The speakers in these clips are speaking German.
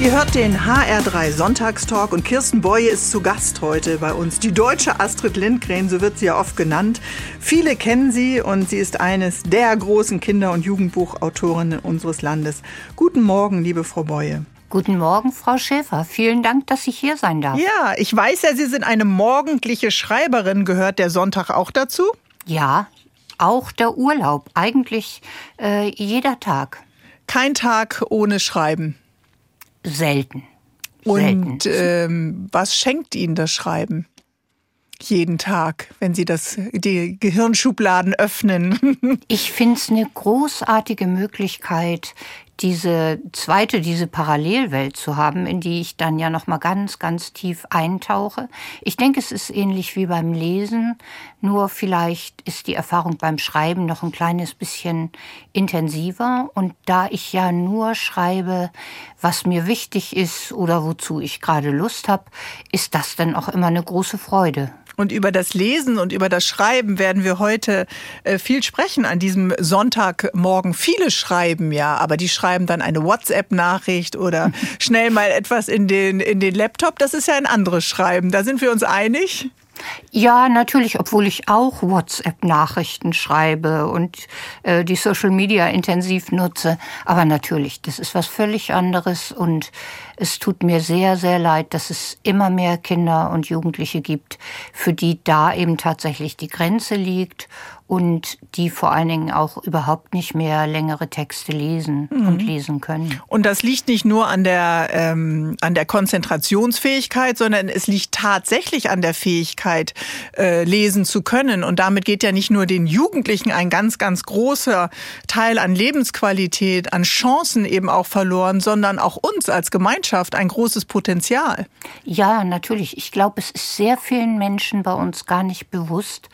Ihr hört den HR3 Sonntagstalk und Kirsten Boye ist zu Gast heute bei uns. Die deutsche Astrid Lindgren, so wird sie ja oft genannt. Viele kennen sie und sie ist eines der großen Kinder- und Jugendbuchautorinnen unseres Landes. Guten Morgen, liebe Frau Boye. Guten Morgen, Frau Schäfer. Vielen Dank, dass ich hier sein darf. Ja, ich weiß ja, Sie sind eine morgendliche Schreiberin. Gehört der Sonntag auch dazu? Ja, auch der Urlaub. Eigentlich äh, jeder Tag. Kein Tag ohne Schreiben. Selten. Und ähm, was schenkt Ihnen das Schreiben? Jeden Tag, wenn Sie das, die Gehirnschubladen öffnen. ich finde es eine großartige Möglichkeit, diese zweite, diese Parallelwelt zu haben, in die ich dann ja noch mal ganz, ganz tief eintauche. Ich denke, es ist ähnlich wie beim Lesen, nur vielleicht ist die Erfahrung beim Schreiben noch ein kleines bisschen intensiver. Und da ich ja nur schreibe, was mir wichtig ist oder wozu ich gerade Lust habe, ist das dann auch immer eine große Freude. Und über das Lesen und über das Schreiben werden wir heute äh, viel sprechen an diesem Sonntagmorgen. Viele schreiben ja, aber die schreiben dann eine WhatsApp-Nachricht oder schnell mal etwas in den, in den Laptop. Das ist ja ein anderes Schreiben. Da sind wir uns einig. Ja, natürlich, obwohl ich auch WhatsApp-Nachrichten schreibe und äh, die Social Media intensiv nutze. Aber natürlich, das ist was völlig anderes und es tut mir sehr, sehr leid, dass es immer mehr Kinder und Jugendliche gibt, für die da eben tatsächlich die Grenze liegt und die vor allen Dingen auch überhaupt nicht mehr längere Texte lesen mhm. und lesen können. Und das liegt nicht nur an der, ähm, an der Konzentrationsfähigkeit, sondern es liegt tatsächlich an der Fähigkeit, äh, lesen zu können. Und damit geht ja nicht nur den Jugendlichen ein ganz, ganz großer Teil an Lebensqualität, an Chancen eben auch verloren, sondern auch uns als Gemeinschaft ein großes Potenzial. Ja, natürlich. Ich glaube, es ist sehr vielen Menschen bei uns gar nicht bewusst,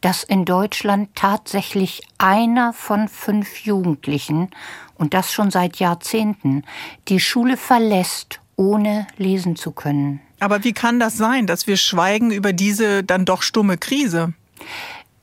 dass in Deutschland tatsächlich einer von fünf Jugendlichen, und das schon seit Jahrzehnten, die Schule verlässt, ohne lesen zu können. Aber wie kann das sein, dass wir schweigen über diese dann doch stumme Krise?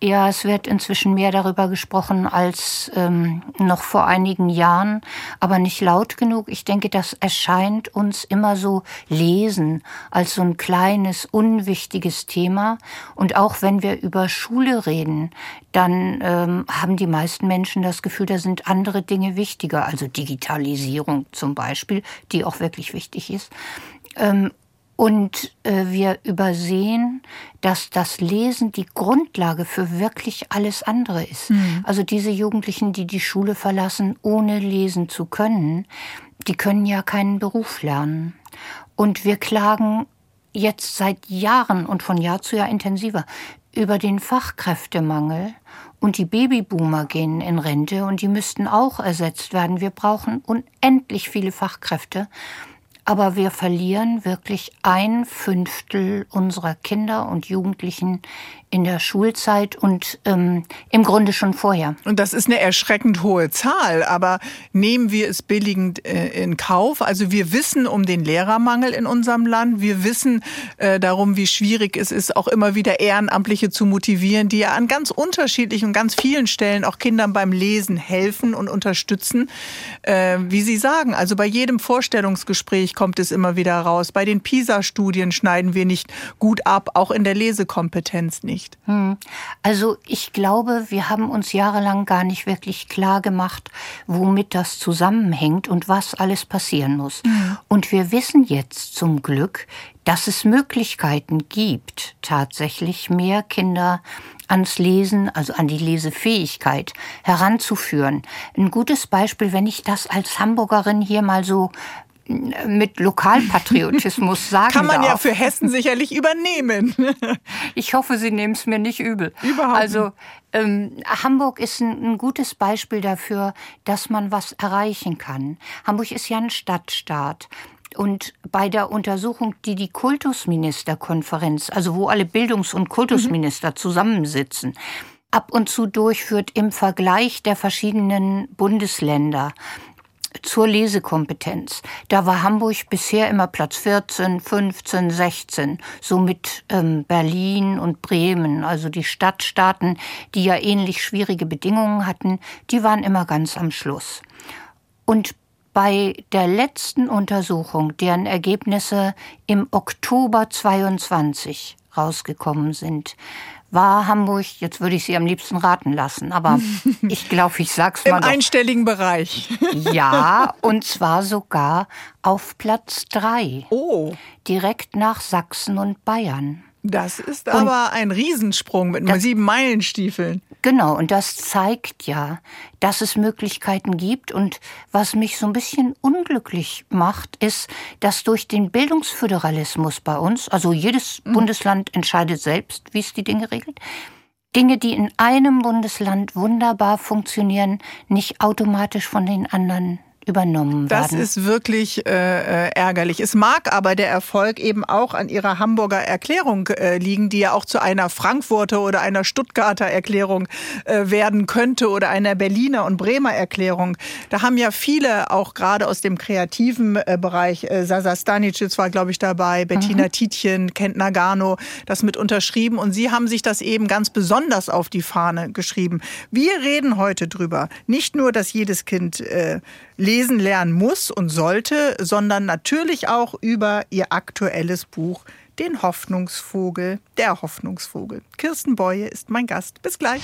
Ja, es wird inzwischen mehr darüber gesprochen als ähm, noch vor einigen Jahren, aber nicht laut genug. Ich denke, das erscheint uns immer so lesen als so ein kleines, unwichtiges Thema. Und auch wenn wir über Schule reden, dann ähm, haben die meisten Menschen das Gefühl, da sind andere Dinge wichtiger, also Digitalisierung zum Beispiel, die auch wirklich wichtig ist. Ähm, und äh, wir übersehen, dass das Lesen die Grundlage für wirklich alles andere ist. Mhm. Also diese Jugendlichen, die die Schule verlassen, ohne lesen zu können, die können ja keinen Beruf lernen. Und wir klagen jetzt seit Jahren und von Jahr zu Jahr intensiver über den Fachkräftemangel. Und die Babyboomer gehen in Rente und die müssten auch ersetzt werden. Wir brauchen unendlich viele Fachkräfte aber wir verlieren wirklich ein Fünftel unserer Kinder und Jugendlichen in der Schulzeit und ähm, im Grunde schon vorher. Und das ist eine erschreckend hohe Zahl, aber nehmen wir es billigend äh, in Kauf? Also wir wissen um den Lehrermangel in unserem Land, wir wissen äh, darum, wie schwierig es ist, auch immer wieder Ehrenamtliche zu motivieren, die ja an ganz unterschiedlichen und ganz vielen Stellen auch Kindern beim Lesen helfen und unterstützen. Äh, wie Sie sagen, also bei jedem Vorstellungsgespräch kommt es immer wieder raus. Bei den PISA-Studien schneiden wir nicht gut ab, auch in der Lesekompetenz nicht? Hm. Also ich glaube, wir haben uns jahrelang gar nicht wirklich klar gemacht, womit das zusammenhängt und was alles passieren muss. Mhm. Und wir wissen jetzt zum Glück, dass es Möglichkeiten gibt, tatsächlich mehr Kinder ans Lesen, also an die Lesefähigkeit heranzuführen. Ein gutes Beispiel, wenn ich das als Hamburgerin hier mal so mit Lokalpatriotismus sagen Kann man darf. ja für Hessen sicherlich übernehmen. ich hoffe, Sie nehmen es mir nicht übel. Überhaupt Also ähm, Hamburg ist ein, ein, gutes Beispiel dafür, dass man was erreichen kann. Hamburg ist ja ein Stadtstaat. Und bei der Untersuchung, die die Kultusministerkonferenz, also wo alle Bildungs- und Kultusminister mhm. zusammensitzen, ab und zu durchführt im Vergleich der verschiedenen Bundesländer, zur Lesekompetenz. Da war Hamburg bisher immer Platz 14, 15, 16, so mit ähm, Berlin und Bremen, also die Stadtstaaten, die ja ähnlich schwierige Bedingungen hatten, die waren immer ganz am Schluss. Und bei der letzten Untersuchung, deren Ergebnisse im Oktober 22 rausgekommen sind, war Hamburg, jetzt würde ich Sie am liebsten raten lassen, aber ich glaube, ich sag's mal. Im doch. einstelligen Bereich. Ja, und zwar sogar auf Platz drei. Oh. Direkt nach Sachsen und Bayern. Das ist aber ein Riesensprung mit nur sieben Meilenstiefeln. Genau, und das zeigt ja, dass es Möglichkeiten gibt. Und was mich so ein bisschen unglücklich macht, ist, dass durch den Bildungsföderalismus bei uns, also jedes mhm. Bundesland entscheidet selbst, wie es die Dinge regelt, Dinge, die in einem Bundesland wunderbar funktionieren, nicht automatisch von den anderen übernommen werden. Das ist wirklich äh, äh, ärgerlich. Es mag aber der Erfolg eben auch an Ihrer Hamburger Erklärung äh, liegen, die ja auch zu einer Frankfurter oder einer Stuttgarter Erklärung äh, werden könnte oder einer Berliner und Bremer Erklärung. Da haben ja viele auch gerade aus dem kreativen äh, Bereich, äh, Sasa Stanicic war glaube ich dabei, Bettina mhm. Tietjen, Kent Nagano, das mit unterschrieben und Sie haben sich das eben ganz besonders auf die Fahne geschrieben. Wir reden heute drüber, nicht nur, dass jedes Kind äh, lesen lernen muss und sollte, sondern natürlich auch über ihr aktuelles Buch Den Hoffnungsvogel, der Hoffnungsvogel. Kirsten Beue ist mein Gast. Bis gleich.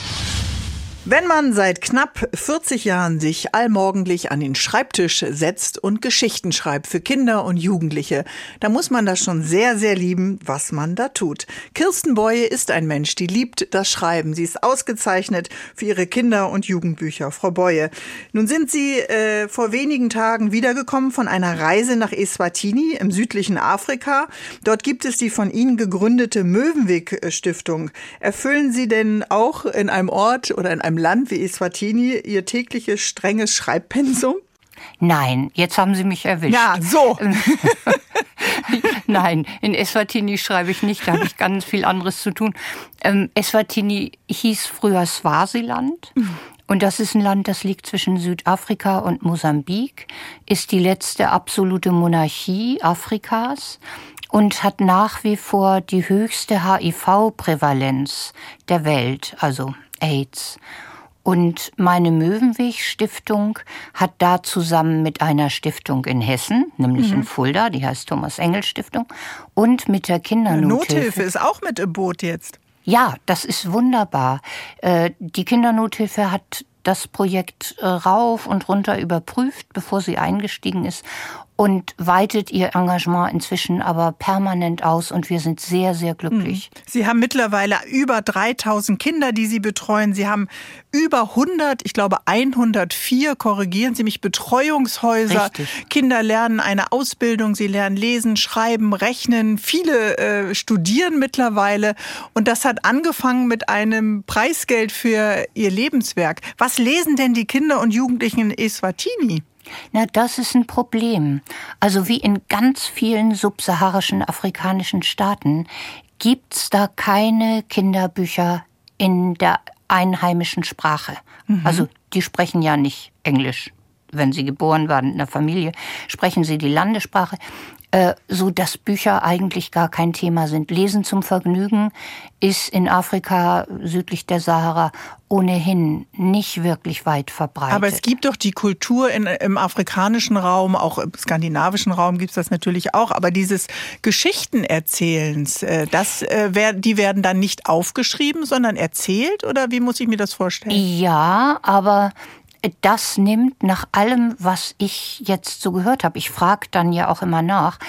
Wenn man seit knapp 40 Jahren sich allmorgendlich an den Schreibtisch setzt und Geschichten schreibt für Kinder und Jugendliche, dann muss man das schon sehr, sehr lieben, was man da tut. Kirsten Beue ist ein Mensch, die liebt das Schreiben. Sie ist ausgezeichnet für ihre Kinder- und Jugendbücher. Frau Beue, nun sind Sie äh, vor wenigen Tagen wiedergekommen von einer Reise nach Eswatini im südlichen Afrika. Dort gibt es die von Ihnen gegründete Möwenweg-Stiftung. Erfüllen Sie denn auch in einem Ort oder in einem einem Land wie Eswatini ihr tägliches strenges Schreibpensum? Nein, jetzt haben Sie mich erwischt. Ja, so. Nein, in Eswatini schreibe ich nicht, da habe ich ganz viel anderes zu tun. Ähm, Eswatini hieß früher Swasiland. Und das ist ein Land, das liegt zwischen Südafrika und Mosambik, ist die letzte absolute Monarchie Afrikas und hat nach wie vor die höchste HIV-Prävalenz der Welt, also AIDS. Und meine Möwenweg-Stiftung hat da zusammen mit einer Stiftung in Hessen, nämlich mhm. in Fulda, die heißt Thomas Engel Stiftung, und mit der Kindernothilfe. Nothilfe ist auch mit im Boot jetzt. Ja, das ist wunderbar. Äh, die Kindernothilfe hat das Projekt äh, rauf und runter überprüft, bevor sie eingestiegen ist und weitet ihr Engagement inzwischen aber permanent aus und wir sind sehr, sehr glücklich. Hm. Sie haben mittlerweile über 3000 Kinder, die Sie betreuen. Sie haben über 100, ich glaube 104, korrigieren Sie mich, Betreuungshäuser. Richtig. Kinder lernen eine Ausbildung, sie lernen lesen, schreiben, rechnen. Viele äh, studieren mittlerweile und das hat angefangen mit einem Preisgeld für ihr Lebenswerk. Was lesen denn die Kinder und Jugendlichen in Eswatini? Na, das ist ein Problem. Also wie in ganz vielen subsaharischen afrikanischen Staaten gibt's da keine Kinderbücher in der einheimischen Sprache. Mhm. Also die sprechen ja nicht Englisch. Wenn sie geboren waren in der Familie, sprechen sie die Landessprache. Äh, so dass Bücher eigentlich gar kein Thema sind. Lesen zum Vergnügen ist in Afrika südlich der Sahara ohnehin nicht wirklich weit verbreitet. Aber es gibt doch die Kultur in, im afrikanischen Raum, auch im skandinavischen Raum gibt es das natürlich auch, aber dieses Geschichtenerzählens, äh, das, äh, die werden dann nicht aufgeschrieben, sondern erzählt oder wie muss ich mir das vorstellen? Ja, aber das nimmt nach allem, was ich jetzt so gehört habe, ich frage dann ja auch immer nach,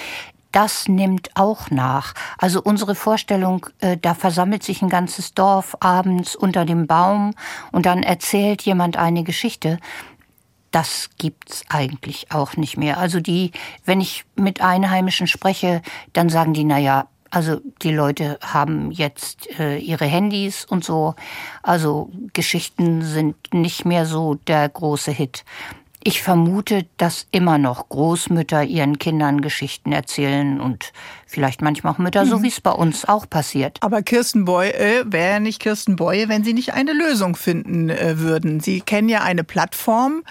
das nimmt auch nach. Also unsere Vorstellung, äh, da versammelt sich ein ganzes Dorf abends unter dem Baum und dann erzählt jemand eine Geschichte. Das gibt's eigentlich auch nicht mehr. Also die, wenn ich mit Einheimischen spreche, dann sagen die, na ja, also die Leute haben jetzt äh, ihre Handys und so. Also Geschichten sind nicht mehr so der große Hit. Ich vermute, dass immer noch Großmütter ihren Kindern Geschichten erzählen und vielleicht manchmal auch Mütter, mhm. so wie es bei uns auch passiert. Aber Kirsten Boye äh, wäre nicht Kirsten Boye, wenn Sie nicht eine Lösung finden äh, würden. Sie kennen ja eine Plattform,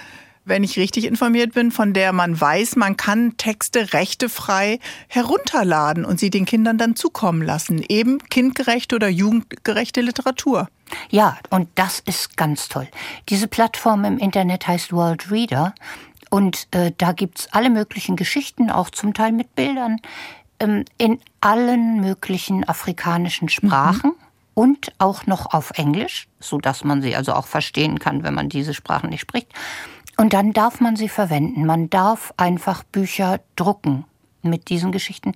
wenn ich richtig informiert bin, von der man weiß, man kann Texte rechtefrei herunterladen und sie den Kindern dann zukommen lassen. Eben kindgerechte oder jugendgerechte Literatur. Ja, und das ist ganz toll. Diese Plattform im Internet heißt World Reader Und äh, da gibt's alle möglichen Geschichten, auch zum Teil mit Bildern, ähm, in allen möglichen afrikanischen Sprachen. Mhm. Und auch noch auf Englisch, so dass man sie also auch verstehen kann, wenn man diese Sprachen nicht spricht. Und dann darf man sie verwenden. Man darf einfach Bücher drucken mit diesen Geschichten.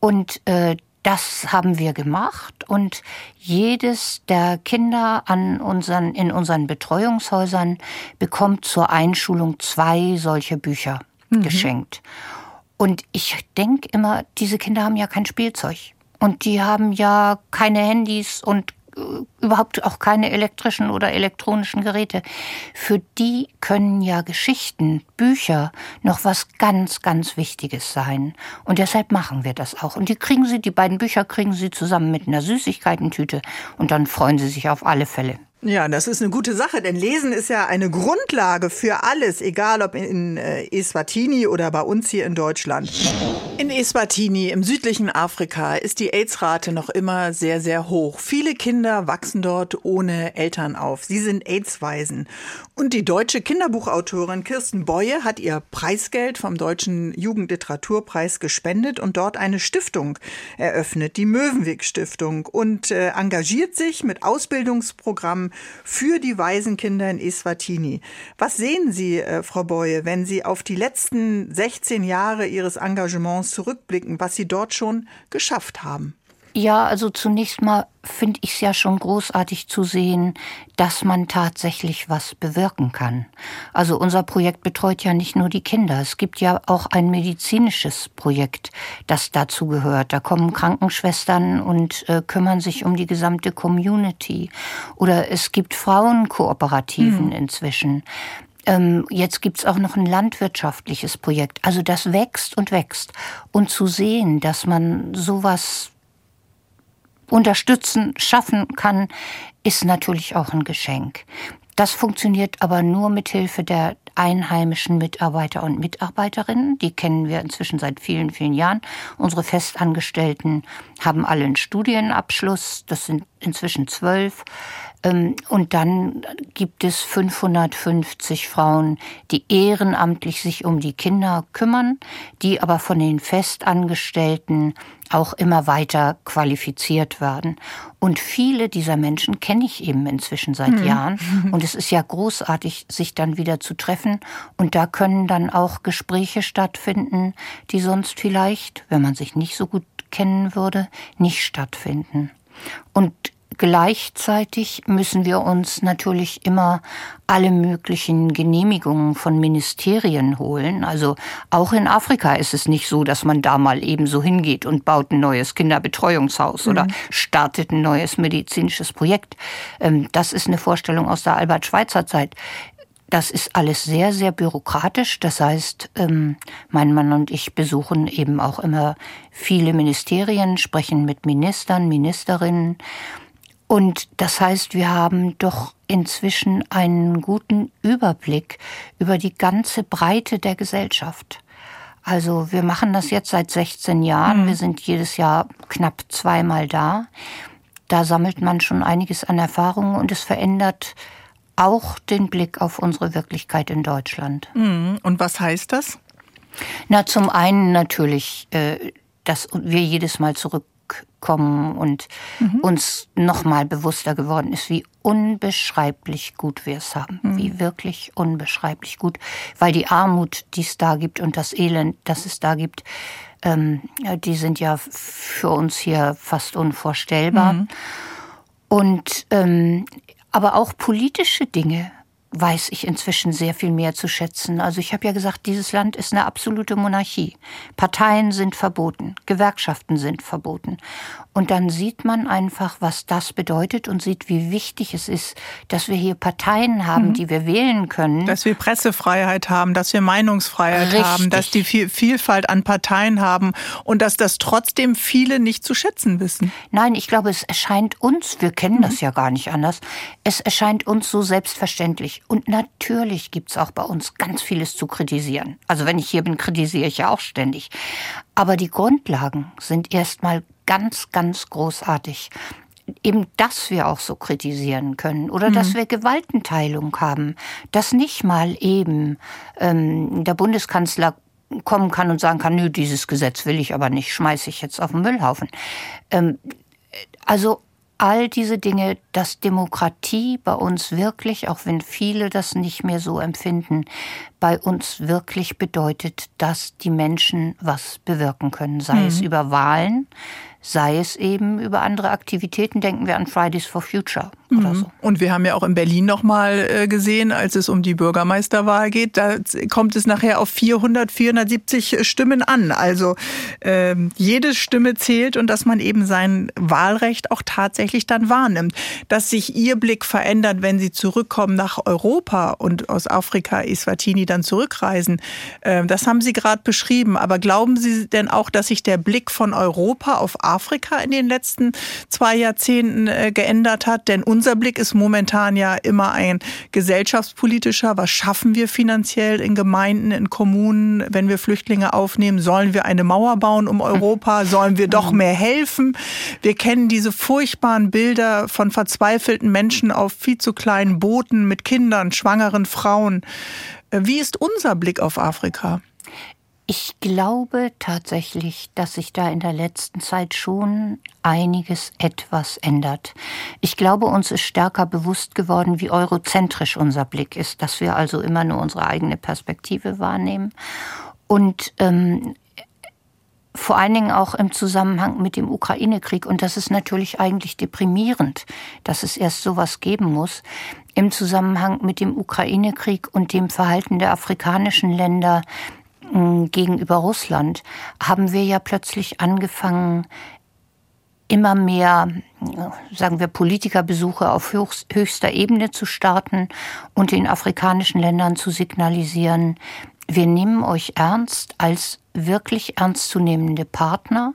Und äh, das haben wir gemacht und jedes der Kinder an unseren, in unseren Betreuungshäusern bekommt zur Einschulung zwei solche Bücher mhm. geschenkt. Und ich denke immer, diese Kinder haben ja kein Spielzeug. Und die haben ja keine Handys und überhaupt auch keine elektrischen oder elektronischen Geräte. Für die können ja Geschichten, Bücher noch was ganz, ganz Wichtiges sein. Und deshalb machen wir das auch. Und die kriegen sie, die beiden Bücher kriegen sie zusammen mit einer Süßigkeitentüte und dann freuen sie sich auf alle Fälle. Ja, das ist eine gute Sache, denn Lesen ist ja eine Grundlage für alles, egal ob in äh, Eswatini oder bei uns hier in Deutschland. In Eswatini im südlichen Afrika ist die AIDS-Rate noch immer sehr, sehr hoch. Viele Kinder wachsen dort ohne Eltern auf. Sie sind AIDS-Waisen. Und die deutsche Kinderbuchautorin Kirsten Beue hat ihr Preisgeld vom Deutschen Jugendliteraturpreis gespendet und dort eine Stiftung eröffnet, die Möwenweg Stiftung, und äh, engagiert sich mit Ausbildungsprogrammen für die Waisenkinder in Eswatini. Was sehen Sie, äh, Frau Beue, wenn Sie auf die letzten 16 Jahre Ihres Engagements zurückblicken, was Sie dort schon geschafft haben? Ja, also zunächst mal finde ich es ja schon großartig zu sehen, dass man tatsächlich was bewirken kann. Also unser Projekt betreut ja nicht nur die Kinder. Es gibt ja auch ein medizinisches Projekt, das dazu gehört. Da kommen Krankenschwestern und äh, kümmern sich um die gesamte Community. Oder es gibt Frauenkooperativen hm. inzwischen. Ähm, jetzt gibt's auch noch ein landwirtschaftliches Projekt. Also das wächst und wächst. Und zu sehen, dass man sowas unterstützen, schaffen kann, ist natürlich auch ein Geschenk. Das funktioniert aber nur mit Hilfe der einheimischen Mitarbeiter und Mitarbeiterinnen. Die kennen wir inzwischen seit vielen, vielen Jahren. Unsere Festangestellten haben alle einen Studienabschluss. Das sind inzwischen zwölf. Ähm, und dann gibt es 550 Frauen, die ehrenamtlich sich um die Kinder kümmern, die aber von den Festangestellten auch immer weiter qualifiziert werden. Und viele dieser Menschen kenne ich eben inzwischen seit mhm. Jahren. Und es ist ja großartig, sich dann wieder zu treffen. Und da können dann auch Gespräche stattfinden, die sonst vielleicht, wenn man sich nicht so gut kennen würde, nicht stattfinden. Und Gleichzeitig müssen wir uns natürlich immer alle möglichen Genehmigungen von Ministerien holen. Also auch in Afrika ist es nicht so, dass man da mal eben so hingeht und baut ein neues Kinderbetreuungshaus mhm. oder startet ein neues medizinisches Projekt. Ähm, das ist eine Vorstellung aus der Albert-Schweitzer-Zeit. Das ist alles sehr, sehr bürokratisch. Das heißt, ähm, mein Mann und ich besuchen eben auch immer viele Ministerien, sprechen mit Ministern, Ministerinnen und das heißt, wir haben doch inzwischen einen guten Überblick über die ganze Breite der Gesellschaft. Also wir machen das jetzt seit 16 Jahren. Mhm. Wir sind jedes Jahr knapp zweimal da. Da sammelt man schon einiges an Erfahrungen und es verändert auch den Blick auf unsere Wirklichkeit in Deutschland. Mhm. Und was heißt das? Na, zum einen natürlich, äh, dass wir jedes Mal zurück kommen und mhm. uns nochmal bewusster geworden ist, wie unbeschreiblich gut wir es haben. Mhm. Wie wirklich unbeschreiblich gut. Weil die Armut, die es da gibt und das Elend, das es da gibt, ähm, die sind ja für uns hier fast unvorstellbar. Mhm. Und ähm, aber auch politische Dinge weiß ich inzwischen sehr viel mehr zu schätzen. Also ich habe ja gesagt, dieses Land ist eine absolute Monarchie. Parteien sind verboten, Gewerkschaften sind verboten. Und dann sieht man einfach, was das bedeutet und sieht, wie wichtig es ist, dass wir hier Parteien haben, mhm. die wir wählen können. Dass wir Pressefreiheit haben, dass wir Meinungsfreiheit Richtig. haben, dass die Vielfalt an Parteien haben und dass das trotzdem viele nicht zu schätzen wissen. Nein, ich glaube, es erscheint uns, wir kennen mhm. das ja gar nicht anders, es erscheint uns so selbstverständlich. Und natürlich gibt's auch bei uns ganz vieles zu kritisieren. Also wenn ich hier bin, kritisiere ich ja auch ständig. Aber die Grundlagen sind erstmal ganz, ganz großartig. eben, dass wir auch so kritisieren können oder mhm. dass wir Gewaltenteilung haben, dass nicht mal eben ähm, der Bundeskanzler kommen kann und sagen kann, nö, dieses Gesetz will ich aber nicht, schmeiße ich jetzt auf den Müllhaufen. Ähm, also all diese Dinge, dass Demokratie bei uns wirklich, auch wenn viele das nicht mehr so empfinden, bei uns wirklich bedeutet, dass die Menschen was bewirken können, sei mhm. es über Wahlen, sei es eben über andere Aktivitäten. Denken wir an Fridays for Future oder mhm. so. Und wir haben ja auch in Berlin nochmal äh, gesehen, als es um die Bürgermeisterwahl geht, da kommt es nachher auf 400, 470 Stimmen an. Also äh, jede Stimme zählt und dass man eben sein Wahlrecht auch tatsächlich dann wahrnimmt. Dass sich Ihr Blick verändert, wenn Sie zurückkommen nach Europa und aus Afrika, Eswatini dann zurückreisen, äh, das haben Sie gerade beschrieben. Aber glauben Sie denn auch, dass sich der Blick von Europa auf Afrika Afrika in den letzten zwei Jahrzehnten äh, geändert hat. Denn unser Blick ist momentan ja immer ein gesellschaftspolitischer. Was schaffen wir finanziell in Gemeinden, in Kommunen, wenn wir Flüchtlinge aufnehmen? Sollen wir eine Mauer bauen um Europa? Sollen wir doch mehr helfen? Wir kennen diese furchtbaren Bilder von verzweifelten Menschen auf viel zu kleinen Booten mit Kindern, schwangeren Frauen. Äh, wie ist unser Blick auf Afrika? Ich glaube tatsächlich, dass sich da in der letzten Zeit schon einiges etwas ändert. Ich glaube, uns ist stärker bewusst geworden, wie eurozentrisch unser Blick ist, dass wir also immer nur unsere eigene Perspektive wahrnehmen. Und ähm, vor allen Dingen auch im Zusammenhang mit dem Ukraine-Krieg. Und das ist natürlich eigentlich deprimierend, dass es erst sowas geben muss. Im Zusammenhang mit dem Ukraine-Krieg und dem Verhalten der afrikanischen Länder gegenüber Russland haben wir ja plötzlich angefangen, immer mehr, sagen wir, Politikerbesuche auf höchster Ebene zu starten und den afrikanischen Ländern zu signalisieren, wir nehmen euch ernst als wirklich ernstzunehmende Partner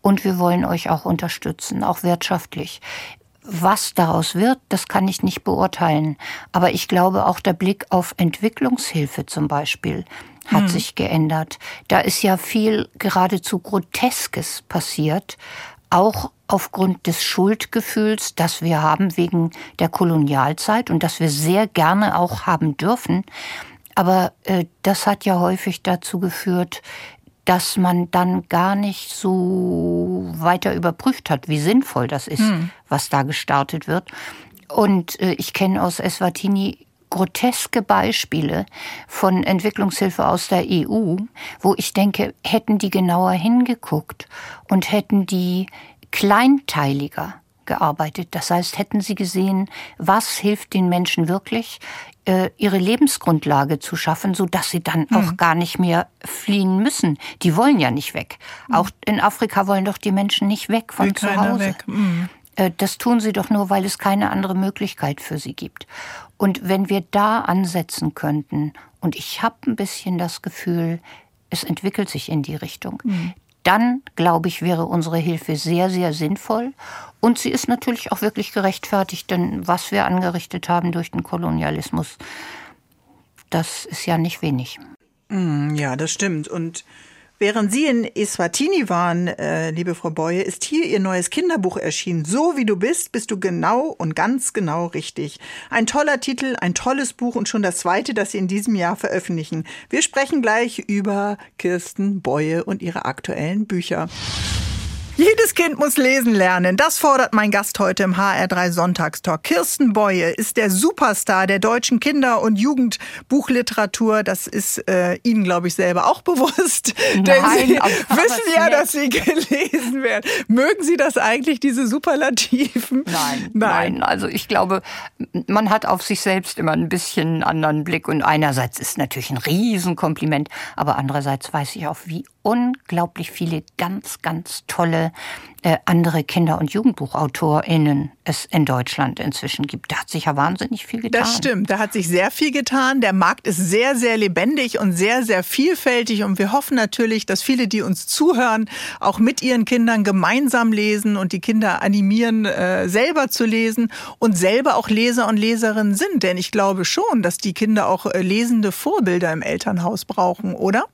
und wir wollen euch auch unterstützen, auch wirtschaftlich. Was daraus wird, das kann ich nicht beurteilen. Aber ich glaube, auch der Blick auf Entwicklungshilfe zum Beispiel hat hm. sich geändert. Da ist ja viel geradezu Groteskes passiert, auch aufgrund des Schuldgefühls, das wir haben wegen der Kolonialzeit und das wir sehr gerne auch haben dürfen. Aber äh, das hat ja häufig dazu geführt, dass man dann gar nicht so weiter überprüft hat, wie sinnvoll das ist, hm. was da gestartet wird. Und äh, ich kenne aus Eswatini groteske Beispiele von Entwicklungshilfe aus der EU, wo ich denke, hätten die genauer hingeguckt und hätten die kleinteiliger gearbeitet. Das heißt, hätten sie gesehen, was hilft den Menschen wirklich, äh, ihre Lebensgrundlage zu schaffen, so dass sie dann mhm. auch gar nicht mehr fliehen müssen. Die wollen ja nicht weg. Mhm. Auch in Afrika wollen doch die Menschen nicht weg von Will zu Hause. Mhm. Äh, das tun sie doch nur, weil es keine andere Möglichkeit für sie gibt. Und wenn wir da ansetzen könnten, und ich habe ein bisschen das Gefühl, es entwickelt sich in die Richtung, mhm. dann glaube ich, wäre unsere Hilfe sehr, sehr sinnvoll. Und sie ist natürlich auch wirklich gerechtfertigt, denn was wir angerichtet haben durch den Kolonialismus, das ist ja nicht wenig. Mhm, ja, das stimmt. Und Während Sie in Eswatini waren, äh, liebe Frau Boye, ist hier Ihr neues Kinderbuch erschienen. So wie du bist, bist du genau und ganz genau richtig. Ein toller Titel, ein tolles Buch und schon das zweite, das Sie in diesem Jahr veröffentlichen. Wir sprechen gleich über Kirsten Boye und ihre aktuellen Bücher. Jedes Kind muss lesen lernen. Das fordert mein Gast heute im HR3 Sonntagstalk. Kirsten Boye ist der Superstar der deutschen Kinder- und Jugendbuchliteratur. Das ist äh, Ihnen, glaube ich, selber auch bewusst. Nein, Denn Sie wissen ja, dass Sie gelesen werden. Mögen Sie das eigentlich, diese Superlativen? Nein, nein, nein. Also ich glaube, man hat auf sich selbst immer ein bisschen einen anderen Blick. Und einerseits ist natürlich ein Riesenkompliment, aber andererseits weiß ich auch, wie unglaublich viele ganz, ganz tolle äh, andere Kinder- und JugendbuchautorInnen es in Deutschland inzwischen gibt. Da hat sich ja wahnsinnig viel getan. Das stimmt, da hat sich sehr viel getan. Der Markt ist sehr, sehr lebendig und sehr, sehr vielfältig. Und wir hoffen natürlich, dass viele, die uns zuhören, auch mit ihren Kindern gemeinsam lesen und die Kinder animieren, äh, selber zu lesen und selber auch Leser und Leserinnen sind. Denn ich glaube schon, dass die Kinder auch äh, lesende Vorbilder im Elternhaus brauchen, oder?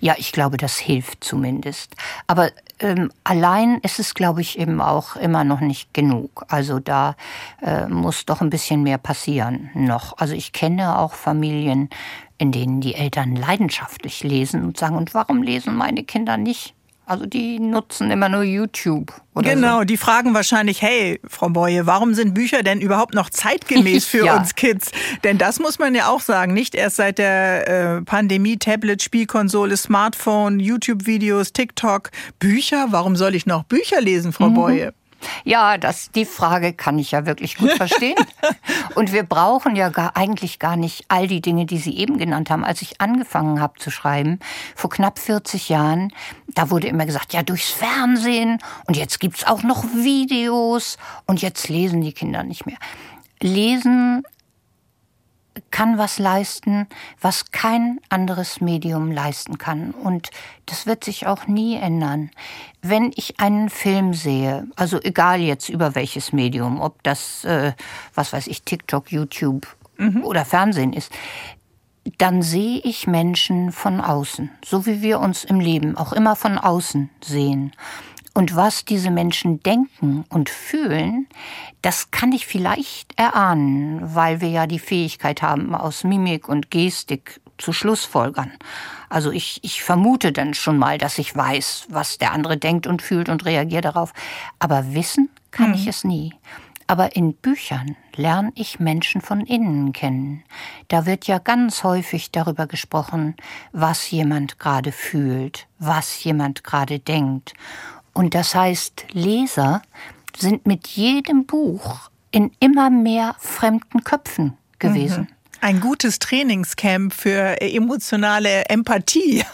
Ja, ich glaube, das hilft zumindest. Aber ähm, allein ist es, glaube ich, eben auch immer noch nicht genug. Also da äh, muss doch ein bisschen mehr passieren noch. Also ich kenne auch Familien, in denen die Eltern leidenschaftlich lesen und sagen, und warum lesen meine Kinder nicht? Also die nutzen immer nur YouTube. Oder genau, so. die fragen wahrscheinlich, hey, Frau Boye, warum sind Bücher denn überhaupt noch zeitgemäß für ja. uns Kids? Denn das muss man ja auch sagen, nicht erst seit der äh, Pandemie, Tablet, Spielkonsole, Smartphone, YouTube-Videos, TikTok, Bücher. Warum soll ich noch Bücher lesen, Frau mhm. Boye? Ja, das, die Frage kann ich ja wirklich gut verstehen. Und wir brauchen ja gar, eigentlich gar nicht all die Dinge, die Sie eben genannt haben. Als ich angefangen habe zu schreiben, vor knapp 40 Jahren, da wurde immer gesagt, ja, durchs Fernsehen und jetzt gibt's auch noch Videos und jetzt lesen die Kinder nicht mehr. Lesen kann was leisten, was kein anderes Medium leisten kann. Und das wird sich auch nie ändern. Wenn ich einen Film sehe, also egal jetzt über welches Medium, ob das, äh, was weiß ich, TikTok, YouTube mhm. oder Fernsehen ist, dann sehe ich Menschen von außen, so wie wir uns im Leben auch immer von außen sehen. Und was diese Menschen denken und fühlen, das kann ich vielleicht erahnen, weil wir ja die Fähigkeit haben, aus Mimik und Gestik zu Schlussfolgern. Also ich, ich vermute dann schon mal, dass ich weiß, was der andere denkt und fühlt und reagiere darauf. Aber wissen kann mhm. ich es nie. Aber in Büchern lerne ich Menschen von innen kennen. Da wird ja ganz häufig darüber gesprochen, was jemand gerade fühlt, was jemand gerade denkt. Und das heißt, Leser sind mit jedem Buch in immer mehr fremden Köpfen gewesen. Mhm. Ein gutes Trainingscamp für emotionale Empathie.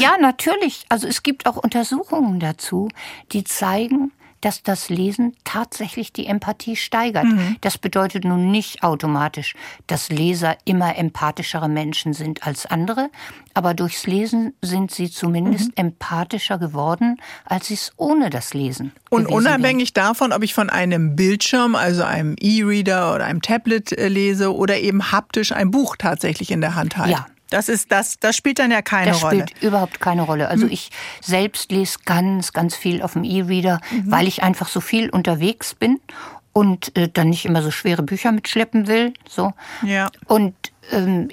ja, natürlich. Also es gibt auch Untersuchungen dazu, die zeigen, dass das Lesen tatsächlich die Empathie steigert. Mhm. Das bedeutet nun nicht automatisch, dass Leser immer empathischere Menschen sind als andere, aber durchs Lesen sind sie zumindest mhm. empathischer geworden, als sie es ohne das Lesen. Und unabhängig wären. davon, ob ich von einem Bildschirm, also einem E-Reader oder einem Tablet äh, lese oder eben haptisch ein Buch tatsächlich in der Hand halte. Ja, das ist das, das spielt dann ja keine das Rolle. Das spielt überhaupt keine Rolle. Also hm. ich selbst lese ganz, ganz viel auf dem E-Reader, mhm. weil ich einfach so viel unterwegs bin und äh, dann nicht immer so schwere Bücher mitschleppen will. So. Ja. Und ähm,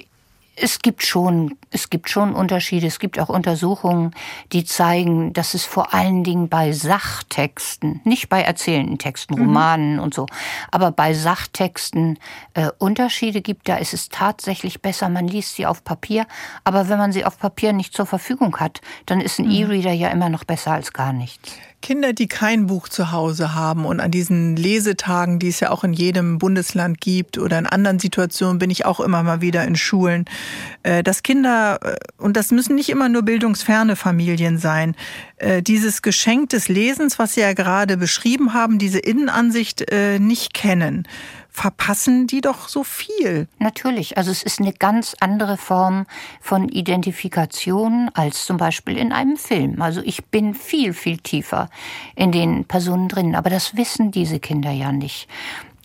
es gibt schon, es gibt schon Unterschiede. Es gibt auch Untersuchungen, die zeigen, dass es vor allen Dingen bei Sachtexten, nicht bei erzählenden Texten, mhm. Romanen mhm. und so, aber bei Sachtexten äh, Unterschiede gibt. Da ist es tatsächlich besser. Man liest sie auf Papier, aber wenn man sie auf Papier nicht zur Verfügung hat, dann ist ein mhm. E-Reader ja immer noch besser als gar nichts. Kinder, die kein Buch zu Hause haben und an diesen Lesetagen, die es ja auch in jedem Bundesland gibt oder in anderen Situationen bin ich auch immer mal wieder in Schulen, äh, dass Kinder, äh, und das müssen nicht immer nur bildungsferne Familien sein, äh, dieses Geschenk des Lesens, was Sie ja gerade beschrieben haben, diese Innenansicht nicht kennen verpassen die doch so viel. Natürlich, also es ist eine ganz andere Form von Identifikation als zum Beispiel in einem Film. Also ich bin viel, viel tiefer in den Personen drin, aber das wissen diese Kinder ja nicht.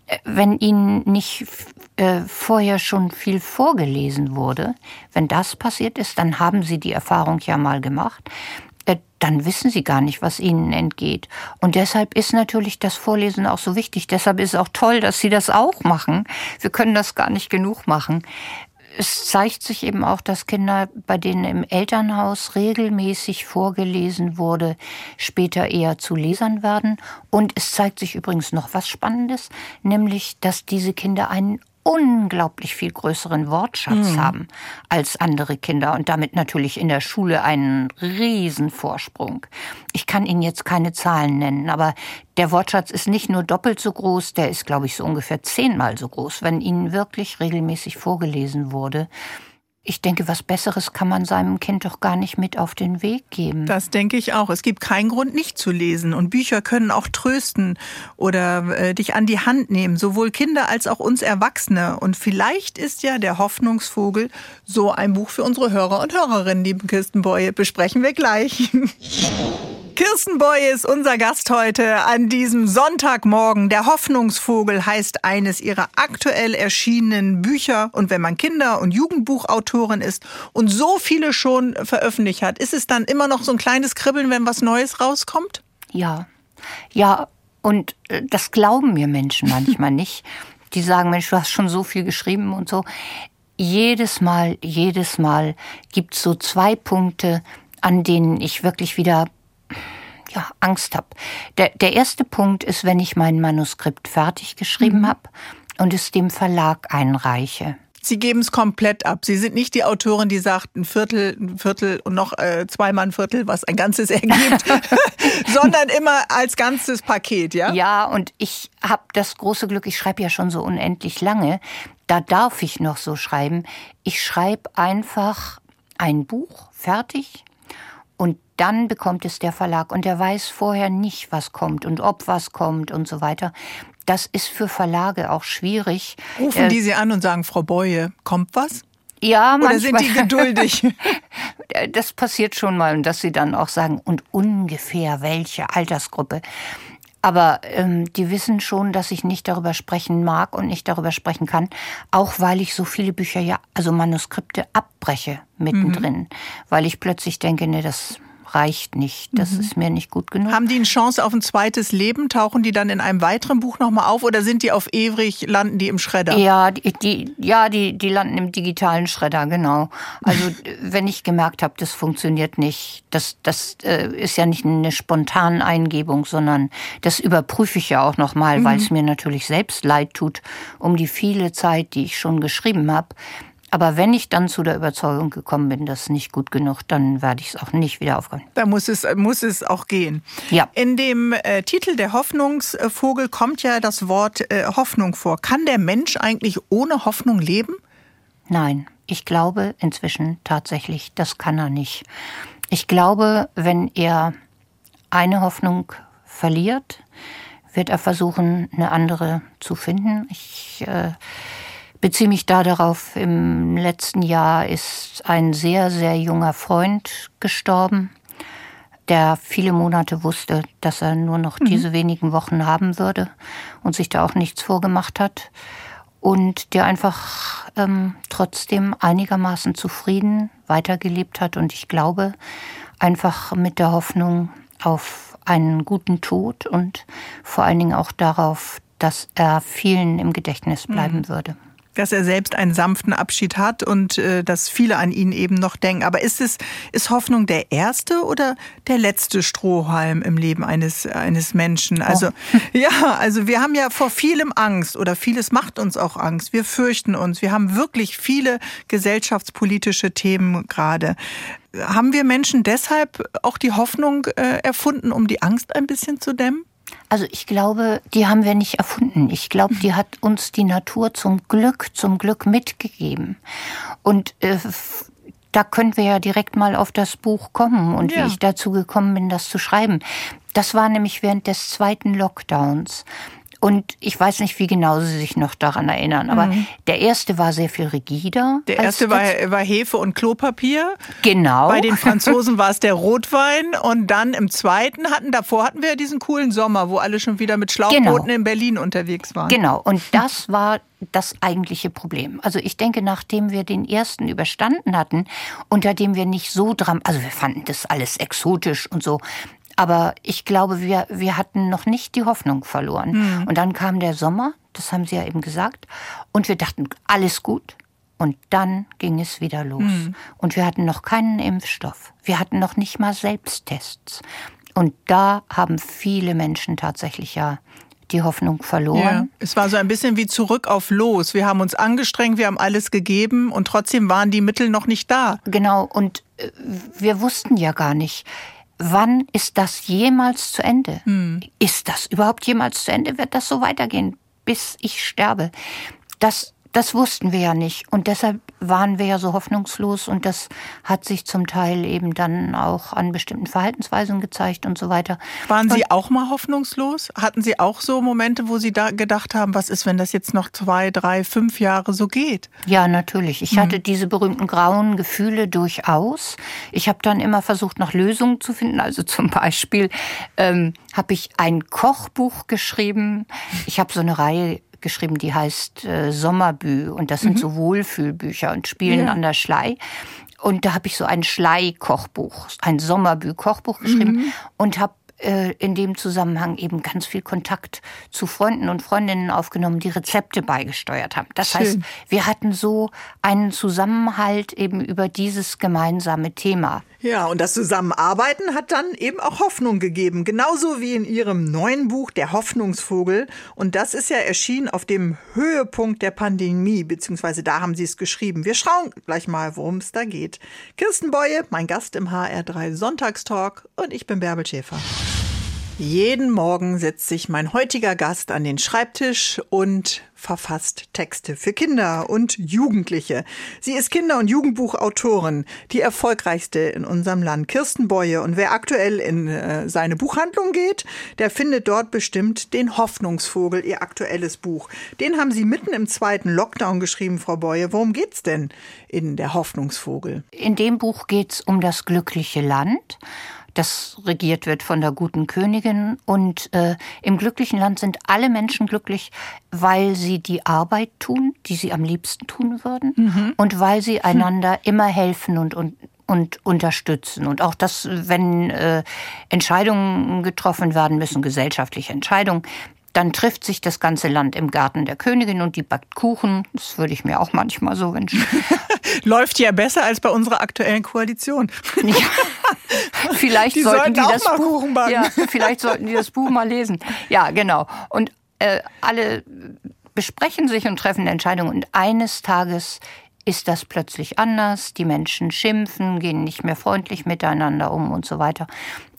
Äh, wenn ihnen nicht äh, vorher schon viel vorgelesen wurde, wenn das passiert ist, dann haben sie die Erfahrung ja mal gemacht dann wissen sie gar nicht, was ihnen entgeht. Und deshalb ist natürlich das Vorlesen auch so wichtig. Deshalb ist es auch toll, dass sie das auch machen. Wir können das gar nicht genug machen. Es zeigt sich eben auch, dass Kinder, bei denen im Elternhaus regelmäßig vorgelesen wurde, später eher zu Lesern werden. Und es zeigt sich übrigens noch was Spannendes, nämlich, dass diese Kinder einen unglaublich viel größeren Wortschatz mhm. haben als andere Kinder und damit natürlich in der Schule einen riesen Vorsprung. Ich kann Ihnen jetzt keine Zahlen nennen, aber der Wortschatz ist nicht nur doppelt so groß, der ist, glaube ich, so ungefähr zehnmal so groß, wenn Ihnen wirklich regelmäßig vorgelesen wurde. Ich denke, was Besseres kann man seinem Kind doch gar nicht mit auf den Weg geben. Das denke ich auch. Es gibt keinen Grund, nicht zu lesen. Und Bücher können auch trösten oder äh, dich an die Hand nehmen, sowohl Kinder als auch uns Erwachsene. Und vielleicht ist ja der Hoffnungsvogel so ein Buch für unsere Hörer und Hörerinnen, lieben Kirstenbäue. Besprechen wir gleich. Kirsten Boy ist unser Gast heute an diesem Sonntagmorgen. Der Hoffnungsvogel heißt eines ihrer aktuell erschienenen Bücher. Und wenn man Kinder- und Jugendbuchautorin ist und so viele schon veröffentlicht hat, ist es dann immer noch so ein kleines Kribbeln, wenn was Neues rauskommt? Ja. Ja, und äh, das glauben mir Menschen manchmal nicht. Die sagen, Mensch, du hast schon so viel geschrieben und so. Jedes Mal, jedes Mal gibt es so zwei Punkte, an denen ich wirklich wieder ja, Angst habe. Der, der erste Punkt ist, wenn ich mein Manuskript fertig geschrieben mhm. habe und es dem Verlag einreiche. Sie geben es komplett ab. Sie sind nicht die Autorin, die sagt ein Viertel, ein Viertel und noch äh, zweimal ein Viertel, was ein ganzes ergibt, sondern immer als ganzes Paket, ja? Ja, und ich habe das große Glück, ich schreibe ja schon so unendlich lange, da darf ich noch so schreiben. Ich schreibe einfach ein Buch fertig und dann bekommt es der Verlag und der weiß vorher nicht, was kommt und ob was kommt und so weiter. Das ist für Verlage auch schwierig. Rufen äh, die Sie an und sagen, Frau Beue, kommt was? Ja, Oder manchmal. sind die geduldig? das passiert schon mal, dass sie dann auch sagen, und ungefähr welche Altersgruppe. Aber ähm, die wissen schon, dass ich nicht darüber sprechen mag und nicht darüber sprechen kann, auch weil ich so viele Bücher ja, also Manuskripte abbreche mittendrin, mhm. weil ich plötzlich denke, nee, das reicht nicht. Das mhm. ist mir nicht gut genug. Haben die eine Chance auf ein zweites Leben? Tauchen die dann in einem weiteren Buch nochmal auf oder sind die auf ewig, landen die im Schredder? Ja, die, die, ja, die, die landen im digitalen Schredder, genau. Also wenn ich gemerkt habe, das funktioniert nicht, das, das äh, ist ja nicht eine spontane Eingebung, sondern das überprüfe ich ja auch nochmal, mhm. weil es mir natürlich selbst leid tut um die viele Zeit, die ich schon geschrieben habe. Aber wenn ich dann zu der Überzeugung gekommen bin, das ist nicht gut genug, dann werde ich es auch nicht wieder aufgehen. Da muss es, muss es auch gehen. Ja. In dem äh, Titel Der Hoffnungsvogel kommt ja das Wort äh, Hoffnung vor. Kann der Mensch eigentlich ohne Hoffnung leben? Nein, ich glaube inzwischen tatsächlich, das kann er nicht. Ich glaube, wenn er eine Hoffnung verliert, wird er versuchen, eine andere zu finden. Ich äh, beziehe mich da darauf, im letzten Jahr ist ein sehr, sehr junger Freund gestorben, der viele Monate wusste, dass er nur noch mhm. diese wenigen Wochen haben würde und sich da auch nichts vorgemacht hat. Und der einfach ähm, trotzdem einigermaßen zufrieden weitergelebt hat. Und ich glaube, einfach mit der Hoffnung auf einen guten Tod und vor allen Dingen auch darauf, dass er vielen im Gedächtnis bleiben mhm. würde dass er selbst einen sanften Abschied hat und äh, dass viele an ihn eben noch denken. Aber ist es ist Hoffnung der erste oder der letzte Strohhalm im Leben eines eines Menschen? Also oh. ja, also wir haben ja vor vielem Angst oder vieles macht uns auch Angst. Wir fürchten uns. Wir haben wirklich viele gesellschaftspolitische Themen gerade. Haben wir Menschen deshalb auch die Hoffnung äh, erfunden, um die Angst ein bisschen zu dämmen? Also ich glaube, die haben wir nicht erfunden. Ich glaube, die hat uns die Natur zum Glück, zum Glück mitgegeben. Und äh, da können wir ja direkt mal auf das Buch kommen und ja. wie ich dazu gekommen bin, das zu schreiben. Das war nämlich während des zweiten Lockdowns. Und ich weiß nicht, wie genau Sie sich noch daran erinnern, aber mhm. der erste war sehr viel rigider. Der erste war, war, Hefe und Klopapier. Genau. Bei den Franzosen war es der Rotwein. Und dann im zweiten hatten, davor hatten wir ja diesen coolen Sommer, wo alle schon wieder mit Schlauchbooten genau. in Berlin unterwegs waren. Genau. Und das war das eigentliche Problem. Also ich denke, nachdem wir den ersten überstanden hatten, unter dem wir nicht so dran, also wir fanden das alles exotisch und so, aber ich glaube, wir, wir hatten noch nicht die Hoffnung verloren. Mhm. Und dann kam der Sommer, das haben Sie ja eben gesagt, und wir dachten, alles gut. Und dann ging es wieder los. Mhm. Und wir hatten noch keinen Impfstoff. Wir hatten noch nicht mal Selbsttests. Und da haben viele Menschen tatsächlich ja die Hoffnung verloren. Ja, es war so ein bisschen wie zurück auf los. Wir haben uns angestrengt, wir haben alles gegeben und trotzdem waren die Mittel noch nicht da. Genau, und äh, wir wussten ja gar nicht, wann ist das jemals zu Ende? Hm. Ist das überhaupt jemals zu Ende? Wird das so weitergehen, bis ich sterbe? Das, das wussten wir ja nicht. Und deshalb waren wir ja so hoffnungslos und das hat sich zum Teil eben dann auch an bestimmten Verhaltensweisen gezeigt und so weiter. Waren Sie auch mal hoffnungslos? Hatten Sie auch so Momente, wo Sie da gedacht haben, was ist, wenn das jetzt noch zwei, drei, fünf Jahre so geht? Ja, natürlich. Ich mhm. hatte diese berühmten grauen Gefühle durchaus. Ich habe dann immer versucht, nach Lösungen zu finden. Also zum Beispiel ähm, habe ich ein Kochbuch geschrieben. Ich habe so eine Reihe geschrieben, die heißt äh, Sommerbü und das sind mhm. so Wohlfühlbücher und spielen ja. an der Schlei. Und da habe ich so ein Schlei-Kochbuch, ein Sommerbü-Kochbuch geschrieben mhm. und habe äh, in dem Zusammenhang eben ganz viel Kontakt zu Freunden und Freundinnen aufgenommen, die Rezepte beigesteuert haben. Das Schön. heißt, wir hatten so einen Zusammenhalt eben über dieses gemeinsame Thema. Ja, und das Zusammenarbeiten hat dann eben auch Hoffnung gegeben, genauso wie in Ihrem neuen Buch Der Hoffnungsvogel. Und das ist ja erschienen auf dem Höhepunkt der Pandemie, beziehungsweise da haben Sie es geschrieben. Wir schauen gleich mal, worum es da geht. Kirsten Beue, mein Gast im HR3 Sonntagstalk und ich bin Bärbel Schäfer. Jeden Morgen setzt sich mein heutiger Gast an den Schreibtisch und verfasst Texte für Kinder und Jugendliche. Sie ist Kinder- und Jugendbuchautorin, die erfolgreichste in unserem Land, Kirsten Beue. Und wer aktuell in äh, seine Buchhandlung geht, der findet dort bestimmt den Hoffnungsvogel, ihr aktuelles Buch. Den haben Sie mitten im zweiten Lockdown geschrieben, Frau Beue. Worum geht's denn in der Hoffnungsvogel? In dem Buch geht's um das glückliche Land das regiert wird von der guten Königin. Und äh, im glücklichen Land sind alle Menschen glücklich, weil sie die Arbeit tun, die sie am liebsten tun würden, mhm. und weil sie einander immer helfen und, und und unterstützen. Und auch das, wenn äh, Entscheidungen getroffen werden müssen, gesellschaftliche Entscheidungen, dann trifft sich das ganze Land im Garten der Königin und die backt Kuchen. Das würde ich mir auch manchmal so wünschen. Läuft ja besser als bei unserer aktuellen Koalition. Ja. Vielleicht die sollten die das Buch, ja, vielleicht sollten die das Buch mal lesen. Ja, genau. Und äh, alle besprechen sich und treffen Entscheidungen. Und eines Tages ist das plötzlich anders. Die Menschen schimpfen, gehen nicht mehr freundlich miteinander um und so weiter.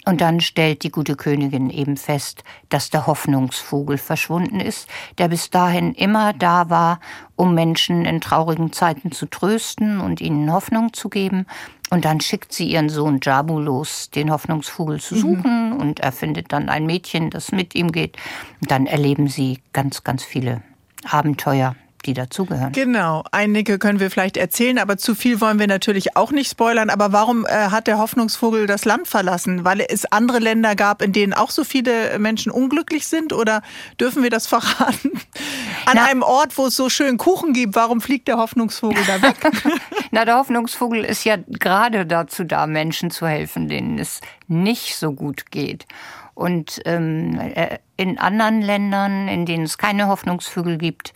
Und dann stellt die gute Königin eben fest, dass der Hoffnungsvogel verschwunden ist, der bis dahin immer da war, um Menschen in traurigen Zeiten zu trösten und ihnen Hoffnung zu geben. Und dann schickt sie ihren Sohn Jabu los, den Hoffnungsvogel zu suchen, mhm. und er findet dann ein Mädchen, das mit ihm geht. Und dann erleben sie ganz, ganz viele Abenteuer die dazugehören. Genau, einige können wir vielleicht erzählen, aber zu viel wollen wir natürlich auch nicht spoilern. Aber warum äh, hat der Hoffnungsvogel das Land verlassen? Weil es andere Länder gab, in denen auch so viele Menschen unglücklich sind? Oder dürfen wir das verraten? An Na, einem Ort, wo es so schön Kuchen gibt, warum fliegt der Hoffnungsvogel da weg? Na, der Hoffnungsvogel ist ja gerade dazu da, Menschen zu helfen, denen es nicht so gut geht. Und ähm, äh, in anderen Ländern, in denen es keine Hoffnungsvögel gibt,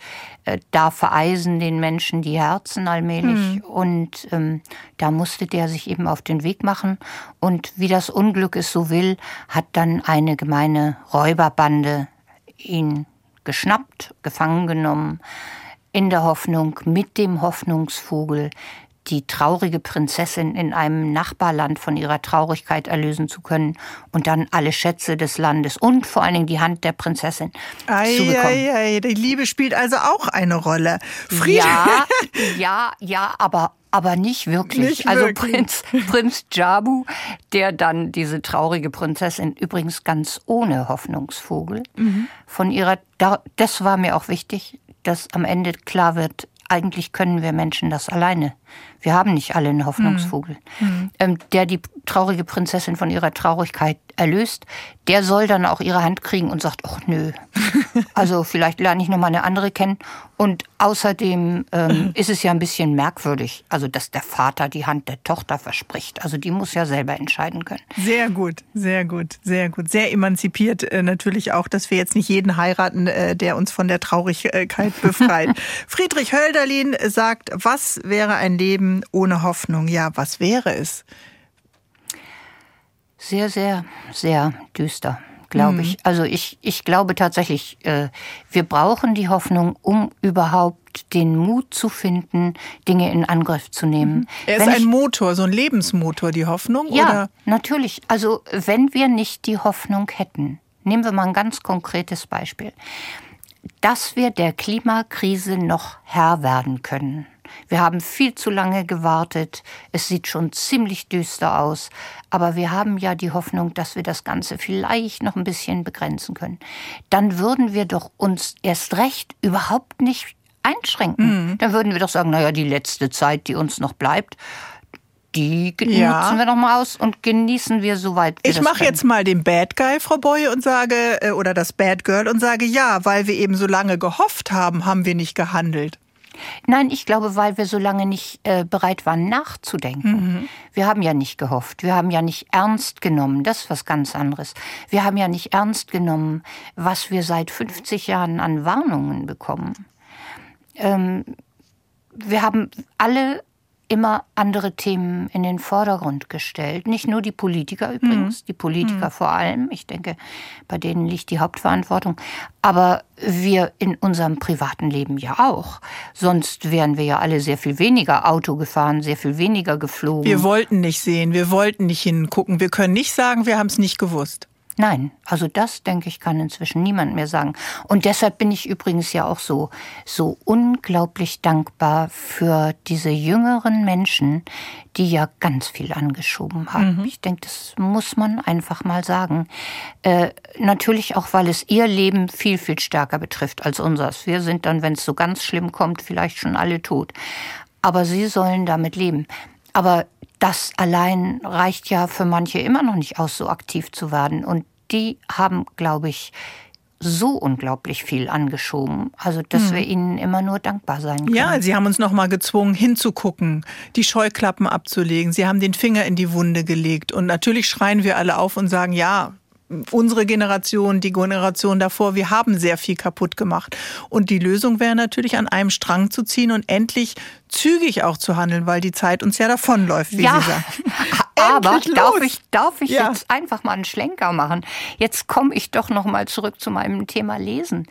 da vereisen den Menschen die Herzen allmählich. Mhm. Und ähm, da musste der sich eben auf den Weg machen. Und wie das Unglück es so will, hat dann eine gemeine Räuberbande ihn geschnappt, gefangen genommen, in der Hoffnung, mit dem Hoffnungsvogel die traurige Prinzessin in einem Nachbarland von ihrer Traurigkeit erlösen zu können und dann alle Schätze des Landes und vor allen Dingen die Hand der Prinzessin ei, zu bekommen. Ei, ei, die Liebe spielt also auch eine Rolle. Frieden. Ja, ja, ja, aber aber nicht wirklich. Nicht also wirklich. Prinz, Prinz Jabu, der dann diese traurige Prinzessin, übrigens ganz ohne Hoffnungsvogel, mhm. von ihrer, das war mir auch wichtig, dass am Ende klar wird, eigentlich können wir Menschen das alleine. Wir haben nicht alle einen Hoffnungsvogel. Mhm. Ähm, der die traurige Prinzessin von ihrer Traurigkeit erlöst, der soll dann auch ihre Hand kriegen und sagt, ach nö. also vielleicht lerne ich noch mal eine andere kennen. Und außerdem ähm, ist es ja ein bisschen merkwürdig, also dass der Vater die Hand der Tochter verspricht. Also die muss ja selber entscheiden können. Sehr gut, sehr gut, sehr gut. Sehr emanzipiert äh, natürlich auch, dass wir jetzt nicht jeden heiraten, äh, der uns von der Traurigkeit befreit. Friedrich Hölderlin sagt, was wäre ein Leben ohne Hoffnung? Ja, was wäre es? Sehr, sehr, sehr düster, glaube mhm. ich. Also ich, ich glaube tatsächlich, äh, wir brauchen die Hoffnung, um überhaupt den Mut zu finden, Dinge in Angriff zu nehmen. Mhm. Er ist wenn ein ich, Motor, so ein Lebensmotor, die Hoffnung? Ja, oder? natürlich. Also wenn wir nicht die Hoffnung hätten, nehmen wir mal ein ganz konkretes Beispiel, dass wir der Klimakrise noch Herr werden können Wir haben viel zu lange gewartet. Es sieht schon ziemlich düster aus. Aber wir haben ja die Hoffnung, dass wir das Ganze vielleicht noch ein bisschen begrenzen können. Dann würden wir doch uns erst recht überhaupt nicht einschränken. Mhm. Dann würden wir doch sagen, naja, die letzte Zeit, die uns noch bleibt, die ja. nutzen wir noch mal aus und genießen wir soweit wir Ich mache jetzt mal den Bad Guy, Frau Boye, und sage, äh, oder das Bad Girl und sage, ja, weil wir eben so lange gehofft haben, haben wir nicht gehandelt. Nein, ich glaube, weil wir so lange nicht äh, bereit waren, nachzudenken. Mhm. Wir haben ja nicht gehofft, wir haben ja nicht ernst genommen, das ist was ganz anderes. Wir haben ja nicht ernst genommen, was wir seit 50 Jahren an Warnungen bekommen. Ähm, wir haben alle immer andere Themen in den Vordergrund gestellt. Nicht nur die Politiker übrigens, mhm. die Politiker mhm. vor allem. Ich denke, bei denen liegt die Hauptverantwortung. Aber wir in unserem privaten Leben ja auch. Sonst wären wir ja alle sehr viel weniger Auto gefahren, sehr viel weniger geflogen. Wir wollten nicht sehen, wir wollten nicht hingucken. Wir können nicht sagen, wir haben es nicht gewusst. Nein, also das, denke ich, kann inzwischen niemand mehr sagen. Und deshalb bin ich übrigens ja auch so, so unglaublich dankbar für diese jüngeren Menschen, die ja ganz viel angeschoben haben. Mhm. Ich denke, das muss man einfach mal sagen. Äh, natürlich auch, weil es ihr Leben viel, viel stärker betrifft als unseres. Wir sind dann, wenn es so ganz schlimm kommt, vielleicht schon alle tot. Aber sie sollen damit leben. Aber das allein reicht ja für manche immer noch nicht aus, so aktiv zu werden. Und die haben, glaube ich, so unglaublich viel angeschoben, also dass hm. wir ihnen immer nur dankbar sein können. Ja, sie haben uns noch mal gezwungen hinzugucken, die Scheuklappen abzulegen. Sie haben den Finger in die Wunde gelegt und natürlich schreien wir alle auf und sagen, ja, unsere Generation, die Generation davor, wir haben sehr viel kaputt gemacht. Und die Lösung wäre natürlich, an einem Strang zu ziehen und endlich zügig auch zu handeln, weil die Zeit uns ja davonläuft, wie ja. Sie sagen. Aber darf ich, darf ich ja. jetzt einfach mal einen Schlenker machen? Jetzt komme ich doch noch mal zurück zu meinem Thema Lesen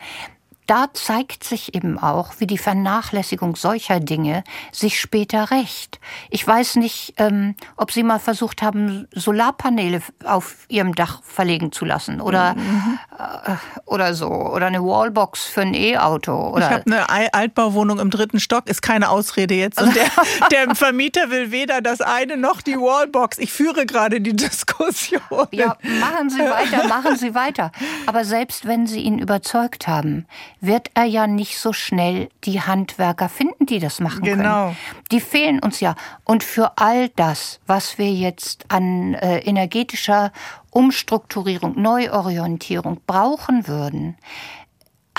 da zeigt sich eben auch, wie die Vernachlässigung solcher Dinge sich später rächt. Ich weiß nicht, ähm, ob Sie mal versucht haben, Solarpaneele auf Ihrem Dach verlegen zu lassen oder, mhm. äh, oder so. Oder eine Wallbox für ein E-Auto. Ich habe eine Altbauwohnung im dritten Stock, ist keine Ausrede jetzt. Und der, der Vermieter will weder das eine noch die Wallbox. Ich führe gerade die Diskussion. Ja, machen Sie weiter, machen Sie weiter. Aber selbst wenn Sie ihn überzeugt haben, wird er ja nicht so schnell die Handwerker finden, die das machen genau. können. Die fehlen uns ja. Und für all das, was wir jetzt an äh, energetischer Umstrukturierung, Neuorientierung brauchen würden,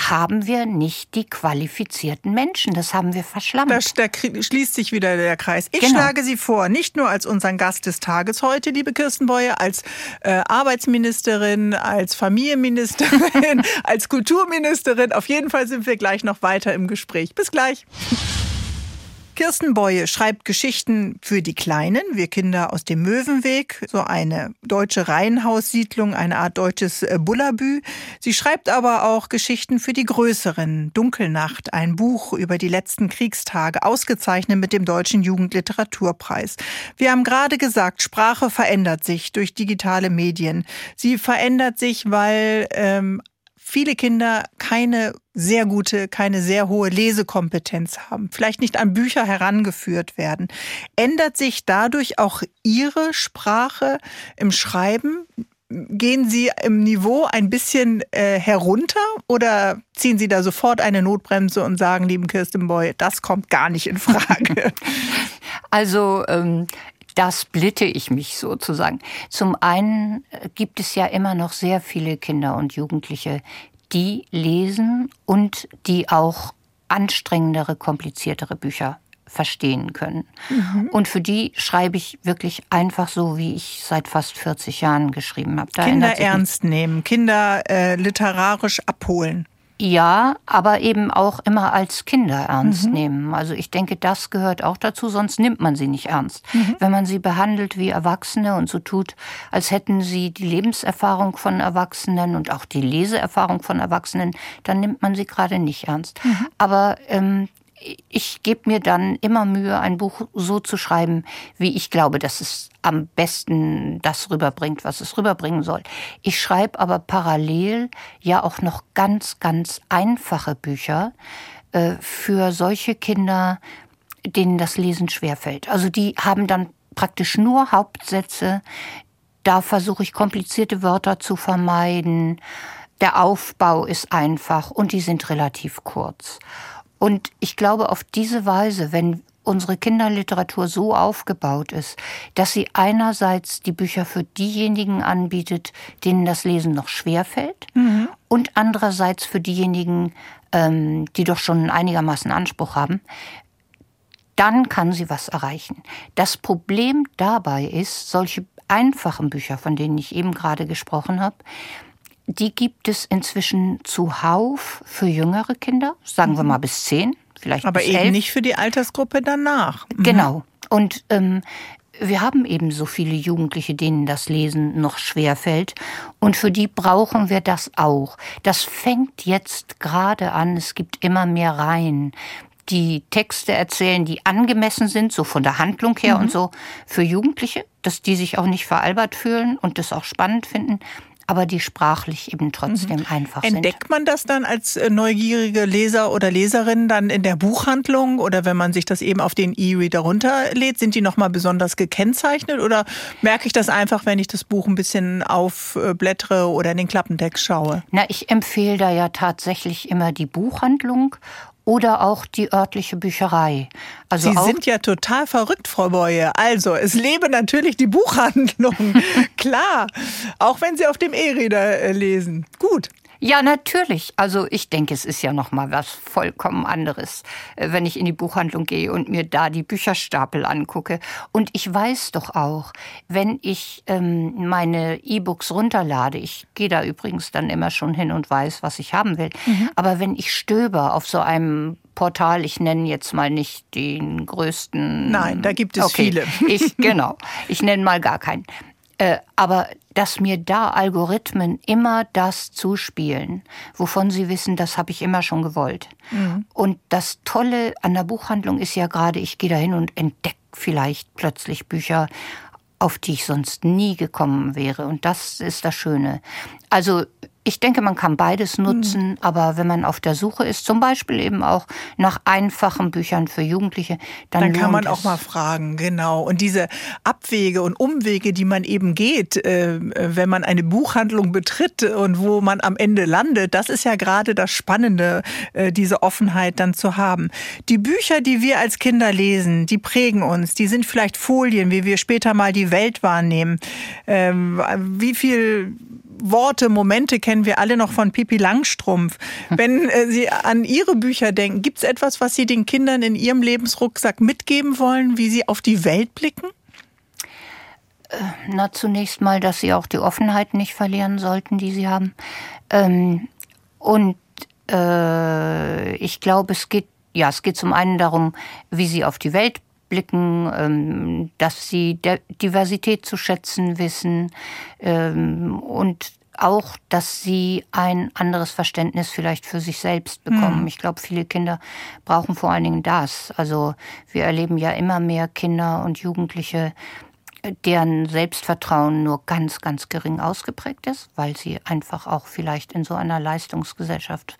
haben wir nicht die qualifizierten Menschen. Das haben wir verschlammt. Das, da schließt sich wieder der Kreis. Ich genau. schlage Sie vor, nicht nur als unseren Gast des Tages heute, liebe Kirsten Beuer, als äh, Arbeitsministerin, als Familienministerin, als Kulturministerin. Auf jeden Fall sind wir gleich noch weiter im Gespräch. Bis gleich. Kirsten Beue schreibt Geschichten für die Kleinen, wir Kinder aus dem Möwenweg, so eine deutsche Reihenhaussiedlung, eine Art deutsches äh, Bullabü. Sie schreibt aber auch Geschichten für die Größeren, Dunkelnacht, ein Buch über die letzten Kriegstage, ausgezeichnet mit dem Deutschen Jugendliteraturpreis. Wir haben gerade gesagt, Sprache verändert sich durch digitale Medien. Sie verändert sich, weil ähm, viele Kinder keine sehr gute, keine sehr hohe Lesekompetenz haben, vielleicht nicht an Bücher herangeführt werden. Ändert sich dadurch auch Ihre Sprache im Schreiben? Gehen Sie im Niveau ein bisschen äh, herunter oder ziehen Sie da sofort eine Notbremse und sagen, lieben Kirsten Boy, das kommt gar nicht in Frage? Also ähm, da splitte ich mich sozusagen. Zum einen äh, gibt es ja immer noch sehr viele Kinder und Jugendliche, die lesen und die auch anstrengendere, kompliziertere Bücher verstehen können. Mhm. Und für die schreibe ich wirklich einfach so, wie ich seit fast 40 Jahren geschrieben habe. Da Kinder ernst nehmen, Kinder äh, literarisch abholen. Ja, aber eben auch immer als Kinder ernst mhm. nehmen. Also ich denke, das gehört auch dazu, sonst nimmt man sie nicht ernst. Mhm. Wenn man sie behandelt wie Erwachsene und so tut, als hätten sie die Lebenserfahrung von Erwachsenen und auch die Leseerfahrung von Erwachsenen, dann nimmt man sie gerade nicht ernst. Mhm. Aber ähm, ich gebe mir dann immer Mühe, ein Buch so zu schreiben, wie ich glaube, dass es am besten das rüberbringt, was es rüberbringen soll. Ich schreibe aber parallel ja auch noch ganz, ganz einfache Bücher äh, für solche Kinder, denen das Lesen schwerfällt. Also die haben dann praktisch nur Hauptsätze. Da versuche ich komplizierte Wörter zu vermeiden. Der Aufbau ist einfach und die sind relativ kurz. Und ich glaube, auf diese Weise, wenn unsere Kinderliteratur so aufgebaut ist, dass sie einerseits die Bücher für diejenigen anbietet, denen das Lesen noch schwer fällt, mhm. und andererseits für diejenigen, ähm, die doch schon einigermaßen Anspruch haben, dann kann sie was erreichen. Das Problem dabei ist, solche einfachen Bücher, von denen ich eben gerade gesprochen habe, die gibt es inzwischen zuhauf für jüngere Kinder, sagen wir mhm. mal bis zehn, vielleicht Aber bis eben elf. nicht für die Altersgruppe danach. Mhm. Genau. Und ähm, wir haben eben so viele Jugendliche, denen das Lesen noch schwer fällt. Und für die brauchen wir das auch. Das fängt jetzt gerade an. Es gibt immer mehr Reihen, die Texte erzählen, die angemessen sind, so von der Handlung her mhm. und so, für Jugendliche, dass die sich auch nicht veralbert fühlen und das auch spannend finden aber die sprachlich eben trotzdem mhm. einfach sind. Entdeckt man das dann als äh, neugierige Leser oder Leserin dann in der Buchhandlung oder wenn man sich das eben auf den E-Reader runterlädt, sind die nochmal besonders gekennzeichnet oder merke ich das einfach, wenn ich das Buch ein bisschen aufblättere oder in den Klappentext schaue? Na, ich empfehle da ja tatsächlich immer die Buchhandlung oder auch die örtliche Bücherei. Also Sie sind ja total verrückt, Frau Boye. Also, es lebe natürlich die Buchhandlung. Klar. Auch wenn Sie auf dem E-Reader äh, lesen. Gut. Ja, natürlich. Also ich denke, es ist ja noch mal was vollkommen anderes, äh, wenn ich in die Buchhandlung gehe und mir da die Bücherstapel angucke. Und ich weiß doch auch, wenn ich ähm, meine E-Books runterlade, ich gehe da übrigens dann immer schon hin und weiß, was ich haben will. Mhm. Aber wenn ich stöber auf so einem Portal, ich nenne jetzt mal nicht den größten. Nein, da gibt es okay. viele. Ich, genau. Ich nenne mal gar keinen. Äh, aber dass mir da Algorithmen immer das zuspielen, wovon sie wissen, das habe ich immer schon gewollt. Mhm. Und das Tolle an der Buchhandlung ist ja gerade, ich gehe da hin und entdecke vielleicht plötzlich Bücher, auf die ich sonst nie gekommen wäre. Und das ist das Schöne. Also ich denke, man kann beides hm. nutzen, mhm. aber wenn man auf der Suche ist, zum Beispiel eben auch nach einfachen Büchern für Jugendliche, dann, dann kann man auch mal fragen, genau. Und diese Abwege und Umwege, die man eben geht, äh, wenn man eine Buchhandlung betritt und wo man am Ende landet, das ist ja gerade das Spannende, äh, diese Offenheit dann zu haben. Die Bücher, die wir als Kinder lesen, die prägen uns. Die sind vielleicht Folien, wie wir später mal die Welt wahrnehmen. Ähm, wie viel Worte, Momente kennen wir alle noch von Pipi Langstrumpf. Wenn äh, Sie an Ihre Bücher denken, gibt es etwas, was Sie den Kindern in Ihrem Lebensrucksack mitgeben wollen, wie sie auf die Welt blicken? Na, zunächst mal, dass sie auch die Offenheit nicht verlieren sollten, die sie haben. Ähm, und äh, ich glaube, es geht, ja, es geht zum einen darum, wie sie auf die Welt blicken, ähm, dass sie Diversität zu schätzen wissen ähm, und auch, dass sie ein anderes Verständnis vielleicht für sich selbst bekommen. Hm. Ich glaube, viele Kinder brauchen vor allen Dingen das. Also wir erleben ja immer mehr Kinder und Jugendliche, deren Selbstvertrauen nur ganz, ganz gering ausgeprägt ist, weil sie einfach auch vielleicht in so einer Leistungsgesellschaft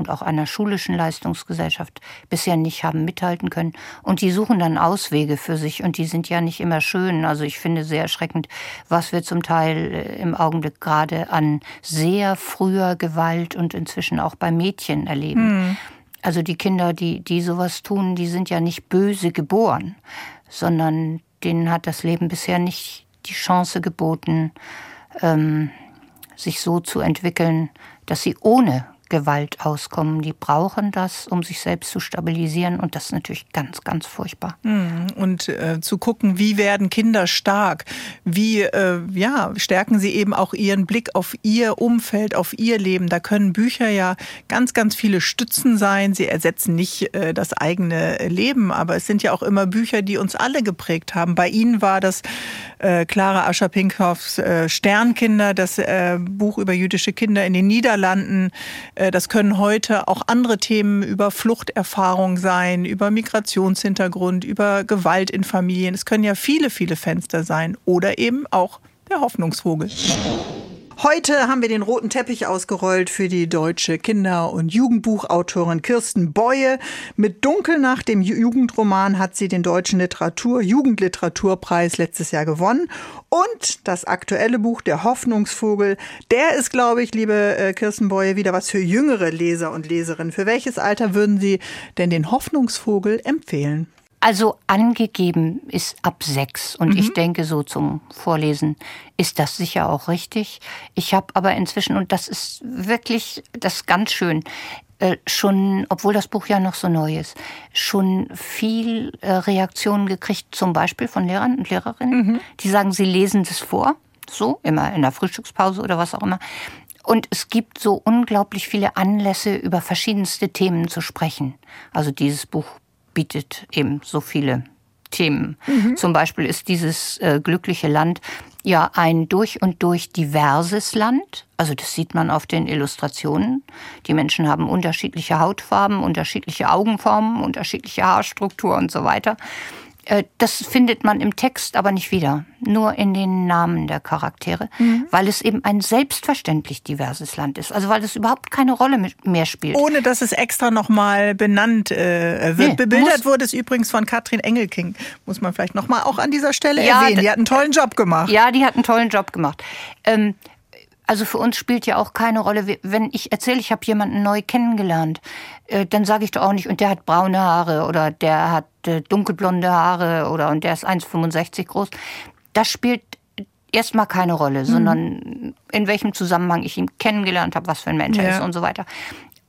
und auch einer schulischen Leistungsgesellschaft bisher nicht haben mithalten können. Und die suchen dann Auswege für sich und die sind ja nicht immer schön. Also ich finde sehr erschreckend, was wir zum Teil äh, im Augenblick gerade an sehr früher Gewalt und inzwischen auch bei Mädchen erleben. Mhm. Also die Kinder, die, die sowas tun, die sind ja nicht böse geboren, sondern denen hat das Leben bisher nicht die Chance geboten, ähm, sich so zu entwickeln, dass sie ohne Gewalt auskommen. Die brauchen das, um sich selbst zu stabilisieren und das ist natürlich ganz, ganz furchtbar. Hm, und äh, zu gucken, wie werden Kinder stark? Wie äh, ja, stärken sie eben auch ihren Blick auf ihr Umfeld, auf ihr Leben? Da können Bücher ja ganz, ganz viele Stützen sein. Sie ersetzen nicht äh, das eigene Leben, aber es sind ja auch immer Bücher, die uns alle geprägt haben. Bei Ihnen war das äh, Clara Ascher-Pinkhoffs äh, Sternkinder, das äh, Buch über jüdische Kinder in den Niederlanden das können heute auch andere Themen über Fluchterfahrung sein, über Migrationshintergrund, über Gewalt in Familien. Es können ja viele, viele Fenster sein oder eben auch der Hoffnungsvogel. Heute haben wir den roten Teppich ausgerollt für die deutsche Kinder- und Jugendbuchautorin Kirsten Beue. Mit Dunkel nach dem Jugendroman hat sie den deutschen Literatur Jugendliteraturpreis letztes Jahr gewonnen. Und das aktuelle Buch Der Hoffnungsvogel, der ist, glaube ich, liebe äh, Kirsten Beue, wieder was für jüngere Leser und Leserinnen. Für welches Alter würden Sie denn den Hoffnungsvogel empfehlen? Also angegeben ist ab sechs und mhm. ich denke so zum Vorlesen ist das sicher auch richtig. Ich habe aber inzwischen und das ist wirklich das ist ganz schön äh, schon, obwohl das Buch ja noch so neu ist, schon viel äh, Reaktionen gekriegt, zum Beispiel von Lehrern und Lehrerinnen, mhm. die sagen, sie lesen das vor, so immer in der Frühstückspause oder was auch immer. Und es gibt so unglaublich viele Anlässe, über verschiedenste Themen zu sprechen. Also dieses Buch bietet eben so viele Themen. Mhm. Zum Beispiel ist dieses äh, glückliche Land ja ein durch und durch diverses Land. Also das sieht man auf den Illustrationen. Die Menschen haben unterschiedliche Hautfarben, unterschiedliche Augenformen, unterschiedliche Haarstruktur und so weiter. Äh, das findet man im Text aber nicht wieder, nur in den Namen der Charaktere, mhm. weil es eben ein selbstverständlich diverses Land ist. Also weil es überhaupt keine Rolle mehr spielt. Ohne dass es extra nochmal benannt äh, wird. Nee, Bebildert wurde es übrigens von Katrin Engelking, muss man vielleicht nochmal auch an dieser Stelle ja, erwähnen. Die hat einen tollen Job gemacht. Ja, die hat einen tollen Job gemacht. Ähm, also für uns spielt ja auch keine Rolle, wenn ich erzähle, ich habe jemanden neu kennengelernt, äh, dann sage ich doch auch nicht, und der hat braune Haare oder der hat äh, dunkelblonde Haare oder und der ist 1,65 groß. Das spielt erstmal keine Rolle, mhm. sondern in welchem Zusammenhang ich ihn kennengelernt habe, was für ein Mensch er ist und so weiter.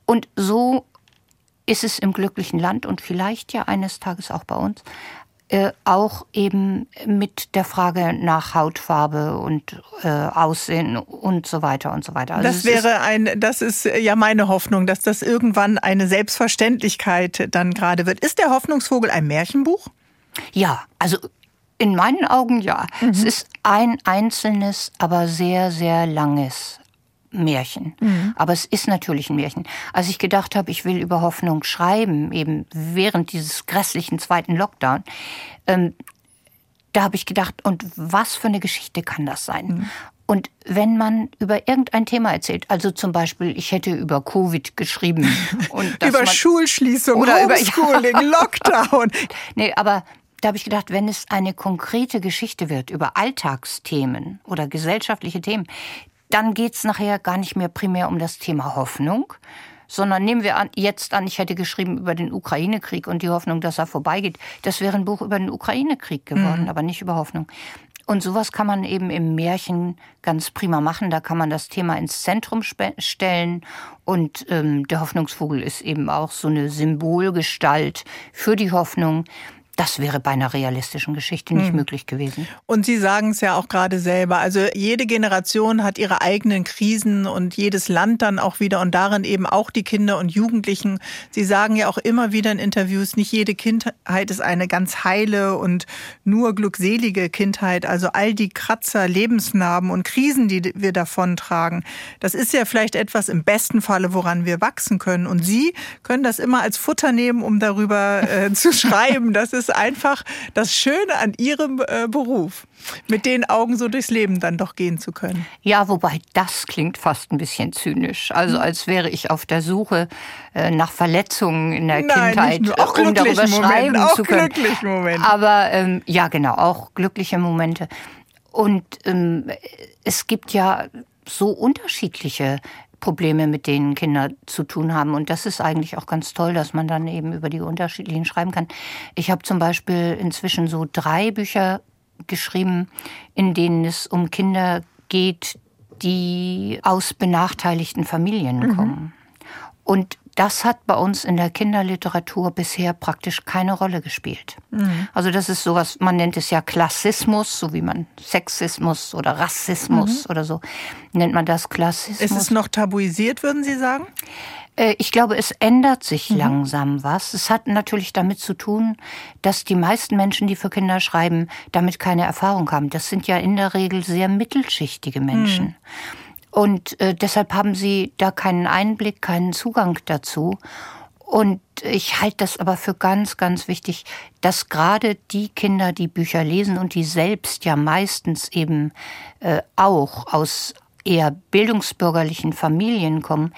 Und so ist es im glücklichen Land und vielleicht ja eines Tages auch bei uns. Äh, auch eben mit der Frage nach Hautfarbe und äh, Aussehen und so weiter und so weiter. Also das wäre ein, das ist ja meine Hoffnung, dass das irgendwann eine Selbstverständlichkeit dann gerade wird. Ist der Hoffnungsvogel ein Märchenbuch? Ja, also in meinen Augen ja. Mhm. Es ist ein einzelnes, aber sehr, sehr langes Märchen. Mhm. Aber es ist natürlich ein Märchen. Als ich gedacht habe, ich will über Hoffnung schreiben, eben während dieses grässlichen zweiten Lockdown, ähm, da habe ich gedacht, und was für eine Geschichte kann das sein? Mhm. Und wenn man über irgendein Thema erzählt, also zum Beispiel, ich hätte über Covid geschrieben. Und über Schulschließung, oder Homeschooling, über. Lockdown. nee, aber da habe ich gedacht, wenn es eine konkrete Geschichte wird über Alltagsthemen oder gesellschaftliche Themen, dann geht es nachher gar nicht mehr primär um das Thema Hoffnung, sondern nehmen wir an, jetzt an, ich hätte geschrieben über den Ukraine-Krieg und die Hoffnung, dass er vorbeigeht. Das wäre ein Buch über den Ukraine-Krieg geworden, mhm. aber nicht über Hoffnung. Und sowas kann man eben im Märchen ganz prima machen. Da kann man das Thema ins Zentrum stellen. Und ähm, der Hoffnungsvogel ist eben auch so eine Symbolgestalt für die Hoffnung. Das wäre bei einer realistischen Geschichte nicht hm. möglich gewesen. Und Sie sagen es ja auch gerade selber. Also jede Generation hat ihre eigenen Krisen und jedes Land dann auch wieder und darin eben auch die Kinder und Jugendlichen. Sie sagen ja auch immer wieder in Interviews, nicht jede Kindheit ist eine ganz heile und nur glückselige Kindheit. Also all die Kratzer, Lebensnarben und Krisen, die wir davontragen, das ist ja vielleicht etwas im besten Falle, woran wir wachsen können. Und Sie können das immer als Futter nehmen, um darüber äh, zu schreiben. Das ist einfach das Schöne an Ihrem äh, Beruf, mit den Augen so durchs Leben dann doch gehen zu können. Ja, wobei das klingt fast ein bisschen zynisch. Also hm. als wäre ich auf der Suche äh, nach Verletzungen in der Nein, Kindheit, nur, auch um darüber Momenten, schreiben auch zu können. Momente. Aber ähm, ja, genau, auch glückliche Momente. Und ähm, es gibt ja so unterschiedliche Probleme, mit denen Kinder zu tun haben. Und das ist eigentlich auch ganz toll, dass man dann eben über die unterschiedlichen schreiben kann. Ich habe zum Beispiel inzwischen so drei Bücher geschrieben, in denen es um Kinder geht, die aus benachteiligten Familien mhm. kommen. Und das hat bei uns in der Kinderliteratur bisher praktisch keine Rolle gespielt. Mhm. Also das ist sowas, man nennt es ja Klassismus, so wie man Sexismus oder Rassismus mhm. oder so nennt man das Klassismus. Ist es noch tabuisiert, würden Sie sagen? Äh, ich glaube, es ändert sich mhm. langsam was. Es hat natürlich damit zu tun, dass die meisten Menschen, die für Kinder schreiben, damit keine Erfahrung haben. Das sind ja in der Regel sehr mittelschichtige Menschen. Mhm. Und äh, deshalb haben sie da keinen Einblick, keinen Zugang dazu. Und ich halte das aber für ganz, ganz wichtig, dass gerade die Kinder, die Bücher lesen und die selbst ja meistens eben äh, auch aus eher bildungsbürgerlichen Familien kommen,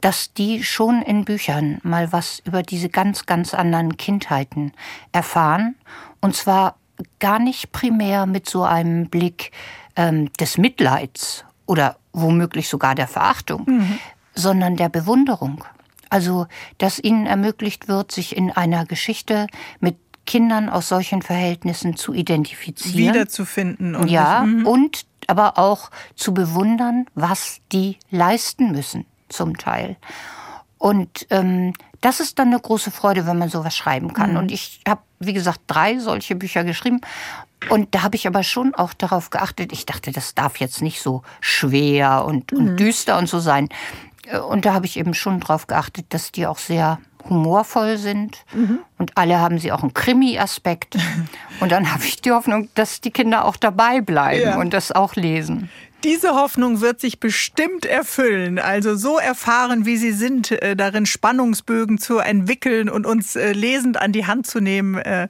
dass die schon in Büchern mal was über diese ganz, ganz anderen Kindheiten erfahren. Und zwar gar nicht primär mit so einem Blick ähm, des Mitleids oder womöglich sogar der Verachtung, mhm. sondern der Bewunderung. Also, dass ihnen ermöglicht wird, sich in einer Geschichte mit Kindern aus solchen Verhältnissen zu identifizieren. Wiederzufinden. Und ja, nicht, mhm. und aber auch zu bewundern, was die leisten müssen, zum Teil. Und ähm, das ist dann eine große Freude, wenn man sowas schreiben kann. Mhm. Und ich habe, wie gesagt, drei solche Bücher geschrieben. Und da habe ich aber schon auch darauf geachtet. Ich dachte, das darf jetzt nicht so schwer und, und mhm. düster und so sein. Und da habe ich eben schon darauf geachtet, dass die auch sehr humorvoll sind. Mhm. Und alle haben sie auch einen Krimi-Aspekt. Und dann habe ich die Hoffnung, dass die Kinder auch dabei bleiben ja. und das auch lesen. Diese Hoffnung wird sich bestimmt erfüllen. Also so erfahren, wie Sie sind, äh, darin Spannungsbögen zu entwickeln und uns äh, lesend an die Hand zu nehmen, äh,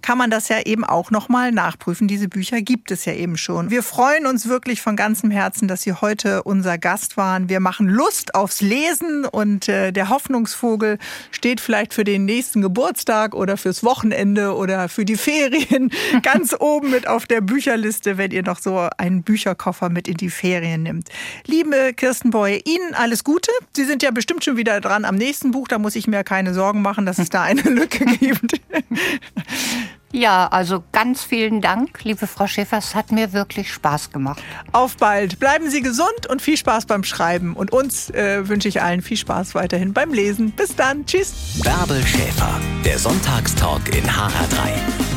kann man das ja eben auch nochmal nachprüfen. Diese Bücher gibt es ja eben schon. Wir freuen uns wirklich von ganzem Herzen, dass Sie heute unser Gast waren. Wir machen Lust aufs Lesen und der Hoffnungsvogel steht vielleicht für den nächsten Geburtstag oder fürs Wochenende oder für die Ferien ganz oben mit auf der Bücherliste, wenn ihr noch so einen Bücherkoffer mit in die Ferien nimmt. Liebe Kirsten Boye, Ihnen alles Gute. Sie sind ja bestimmt schon wieder dran am nächsten Buch. Da muss ich mir keine Sorgen machen, dass es da eine Lücke gibt. Ja, also ganz vielen Dank, liebe Frau Schäfer. Es hat mir wirklich Spaß gemacht. Auf bald. Bleiben Sie gesund und viel Spaß beim Schreiben. Und uns äh, wünsche ich allen viel Spaß weiterhin beim Lesen. Bis dann. Tschüss. Bärbel Schäfer, der Sonntagstalk in HR3.